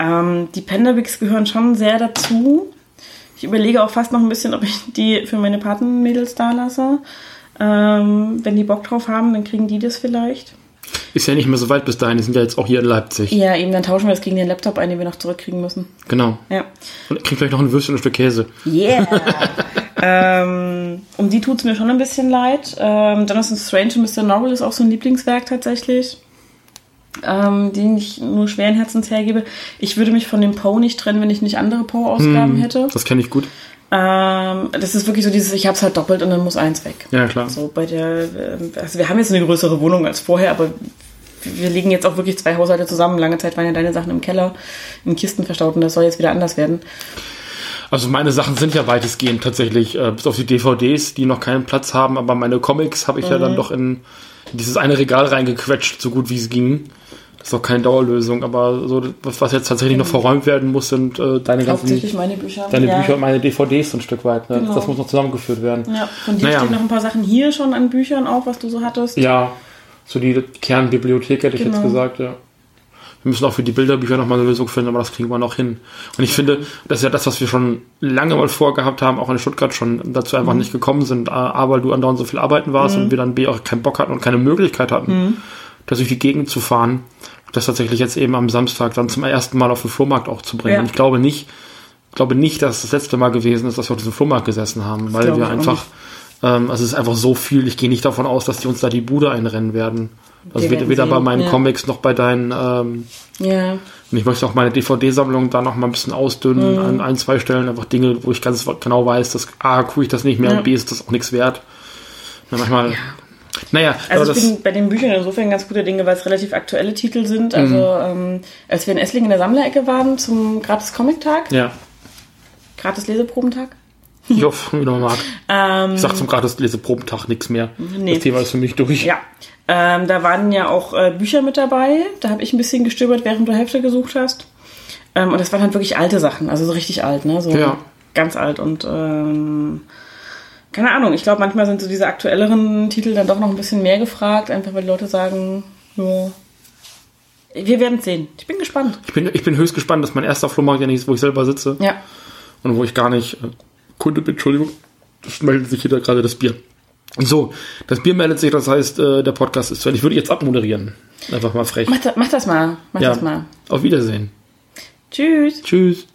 Ähm, die Penderwicks gehören schon sehr dazu. Ich überlege auch fast noch ein bisschen, ob ich die für meine Patenmädels da lasse. Ähm, wenn die Bock drauf haben, dann kriegen die das vielleicht. Ist ja nicht mehr so weit bis dahin, die sind ja jetzt auch hier in Leipzig. Ja, eben, dann tauschen wir das gegen den Laptop ein, den wir noch zurückkriegen müssen. Genau. Ja. Und kriegt vielleicht noch ein Würstchen und ein Stück Käse. Yeah! ähm, um die tut's mir schon ein bisschen leid. Ähm, Jonathan Strange und Mr. Norrell ist auch so ein Lieblingswerk tatsächlich, ähm, den ich nur schweren Herzens hergebe. Ich würde mich von dem Poe nicht trennen, wenn ich nicht andere Poe-Ausgaben hätte. Das kenne ich gut. Ähm, das ist wirklich so dieses, ich hab's halt doppelt und dann muss eins weg. Ja, klar. So bei der, ähm, also wir haben jetzt eine größere Wohnung als vorher, aber wir legen jetzt auch wirklich zwei Haushalte zusammen. Lange Zeit waren ja deine Sachen im Keller in Kisten verstaut und das soll jetzt wieder anders werden. Also meine Sachen sind ja weitestgehend tatsächlich, äh, bis auf die DVDs, die noch keinen Platz haben, aber meine Comics habe ich ja Mhm. dann doch in dieses eine Regal reingequetscht, so gut wie es ging. Das ist auch keine Dauerlösung, aber so was, jetzt tatsächlich noch verräumt werden muss, sind äh, deine ganzen Hauptsächlich meine Bücher. deine ja. Bücher und meine DVDs so ein Stück weit. Ne? Genau. Das muss noch zusammengeführt werden. Ja, von dir Naja. stehen noch ein paar Sachen hier schon an Büchern auch, was du so hattest. Ja, so die Kernbibliothek hätte ich Genau. jetzt gesagt, ja. Wir müssen auch für die Bilderbücher nochmal eine Lösung finden, aber das kriegen wir noch hin. Und ich finde, das ist ja das, was wir schon lange mal vorgehabt haben, auch in Stuttgart schon dazu Mhm. einfach nicht gekommen sind. A, weil du andauernd so viel arbeiten warst und wir dann B, auch keinen Bock hatten und keine Möglichkeit hatten, Mhm. das durch die Gegend zu fahren. Das tatsächlich jetzt eben am Samstag dann zum ersten Mal auf den Flohmarkt auch zu bringen. Ja. Und ich glaube nicht, ich glaube nicht, dass es das letzte Mal gewesen ist, dass wir auf diesem Flohmarkt gesessen haben, weil glaube wir einfach, ähm, also es ist einfach so viel, ich gehe nicht davon aus, dass die uns da die Bude einrennen werden. Also weder, weder bei meinen ja. Comics noch bei deinen, ähm, Ja. und ich möchte auch meine DVD-Sammlung da noch mal ein bisschen ausdünnen Mhm. an ein, zwei Stellen, einfach Dinge, wo ich ganz genau weiß, dass A, gucke ich das nicht mehr Ja. und B, ist das auch nichts wert. Ja, manchmal, naja, Also ich das, bin bei den Büchern insofern ganz gute Dinge, weil es relativ aktuelle Titel sind. Also ähm, als wir in Esslingen in der Sammlerecke waren zum gratis Comic-Tag, ja, gratis Leseprobentag. ich hoffe, wie du mag. Ähm, Ich sag zum gratis Leseprobentag nichts mehr. Nee. Das Thema ist für mich durch. ja. Ähm, da waren ja auch äh, Bücher mit dabei. Da habe ich ein bisschen gestöbert, während du Hälfte gesucht hast. Ähm, und das waren halt wirklich alte Sachen, also so richtig alt, ne? So Ja. ganz alt. Und ähm, keine Ahnung, ich glaube, manchmal sind so diese aktuelleren Titel dann doch noch ein bisschen mehr gefragt, einfach weil die Leute sagen, ja. Wir werden es sehen. Ich bin gespannt. Ich bin, ich bin höchst gespannt, dass mein erster Flohmarkt ja nicht ist, wo ich selber sitze Ja. und wo ich gar nicht äh, Kunde bin. Entschuldigung, das meldet sich wieder gerade das Bier. So, das Bier meldet sich, das heißt, äh, der Podcast ist zu Ende. Ich würde jetzt abmoderieren. Einfach mal frech. Mach, mach das mal. Mach Ja. das mal. Auf Wiedersehen. Tschüss. Tschüss.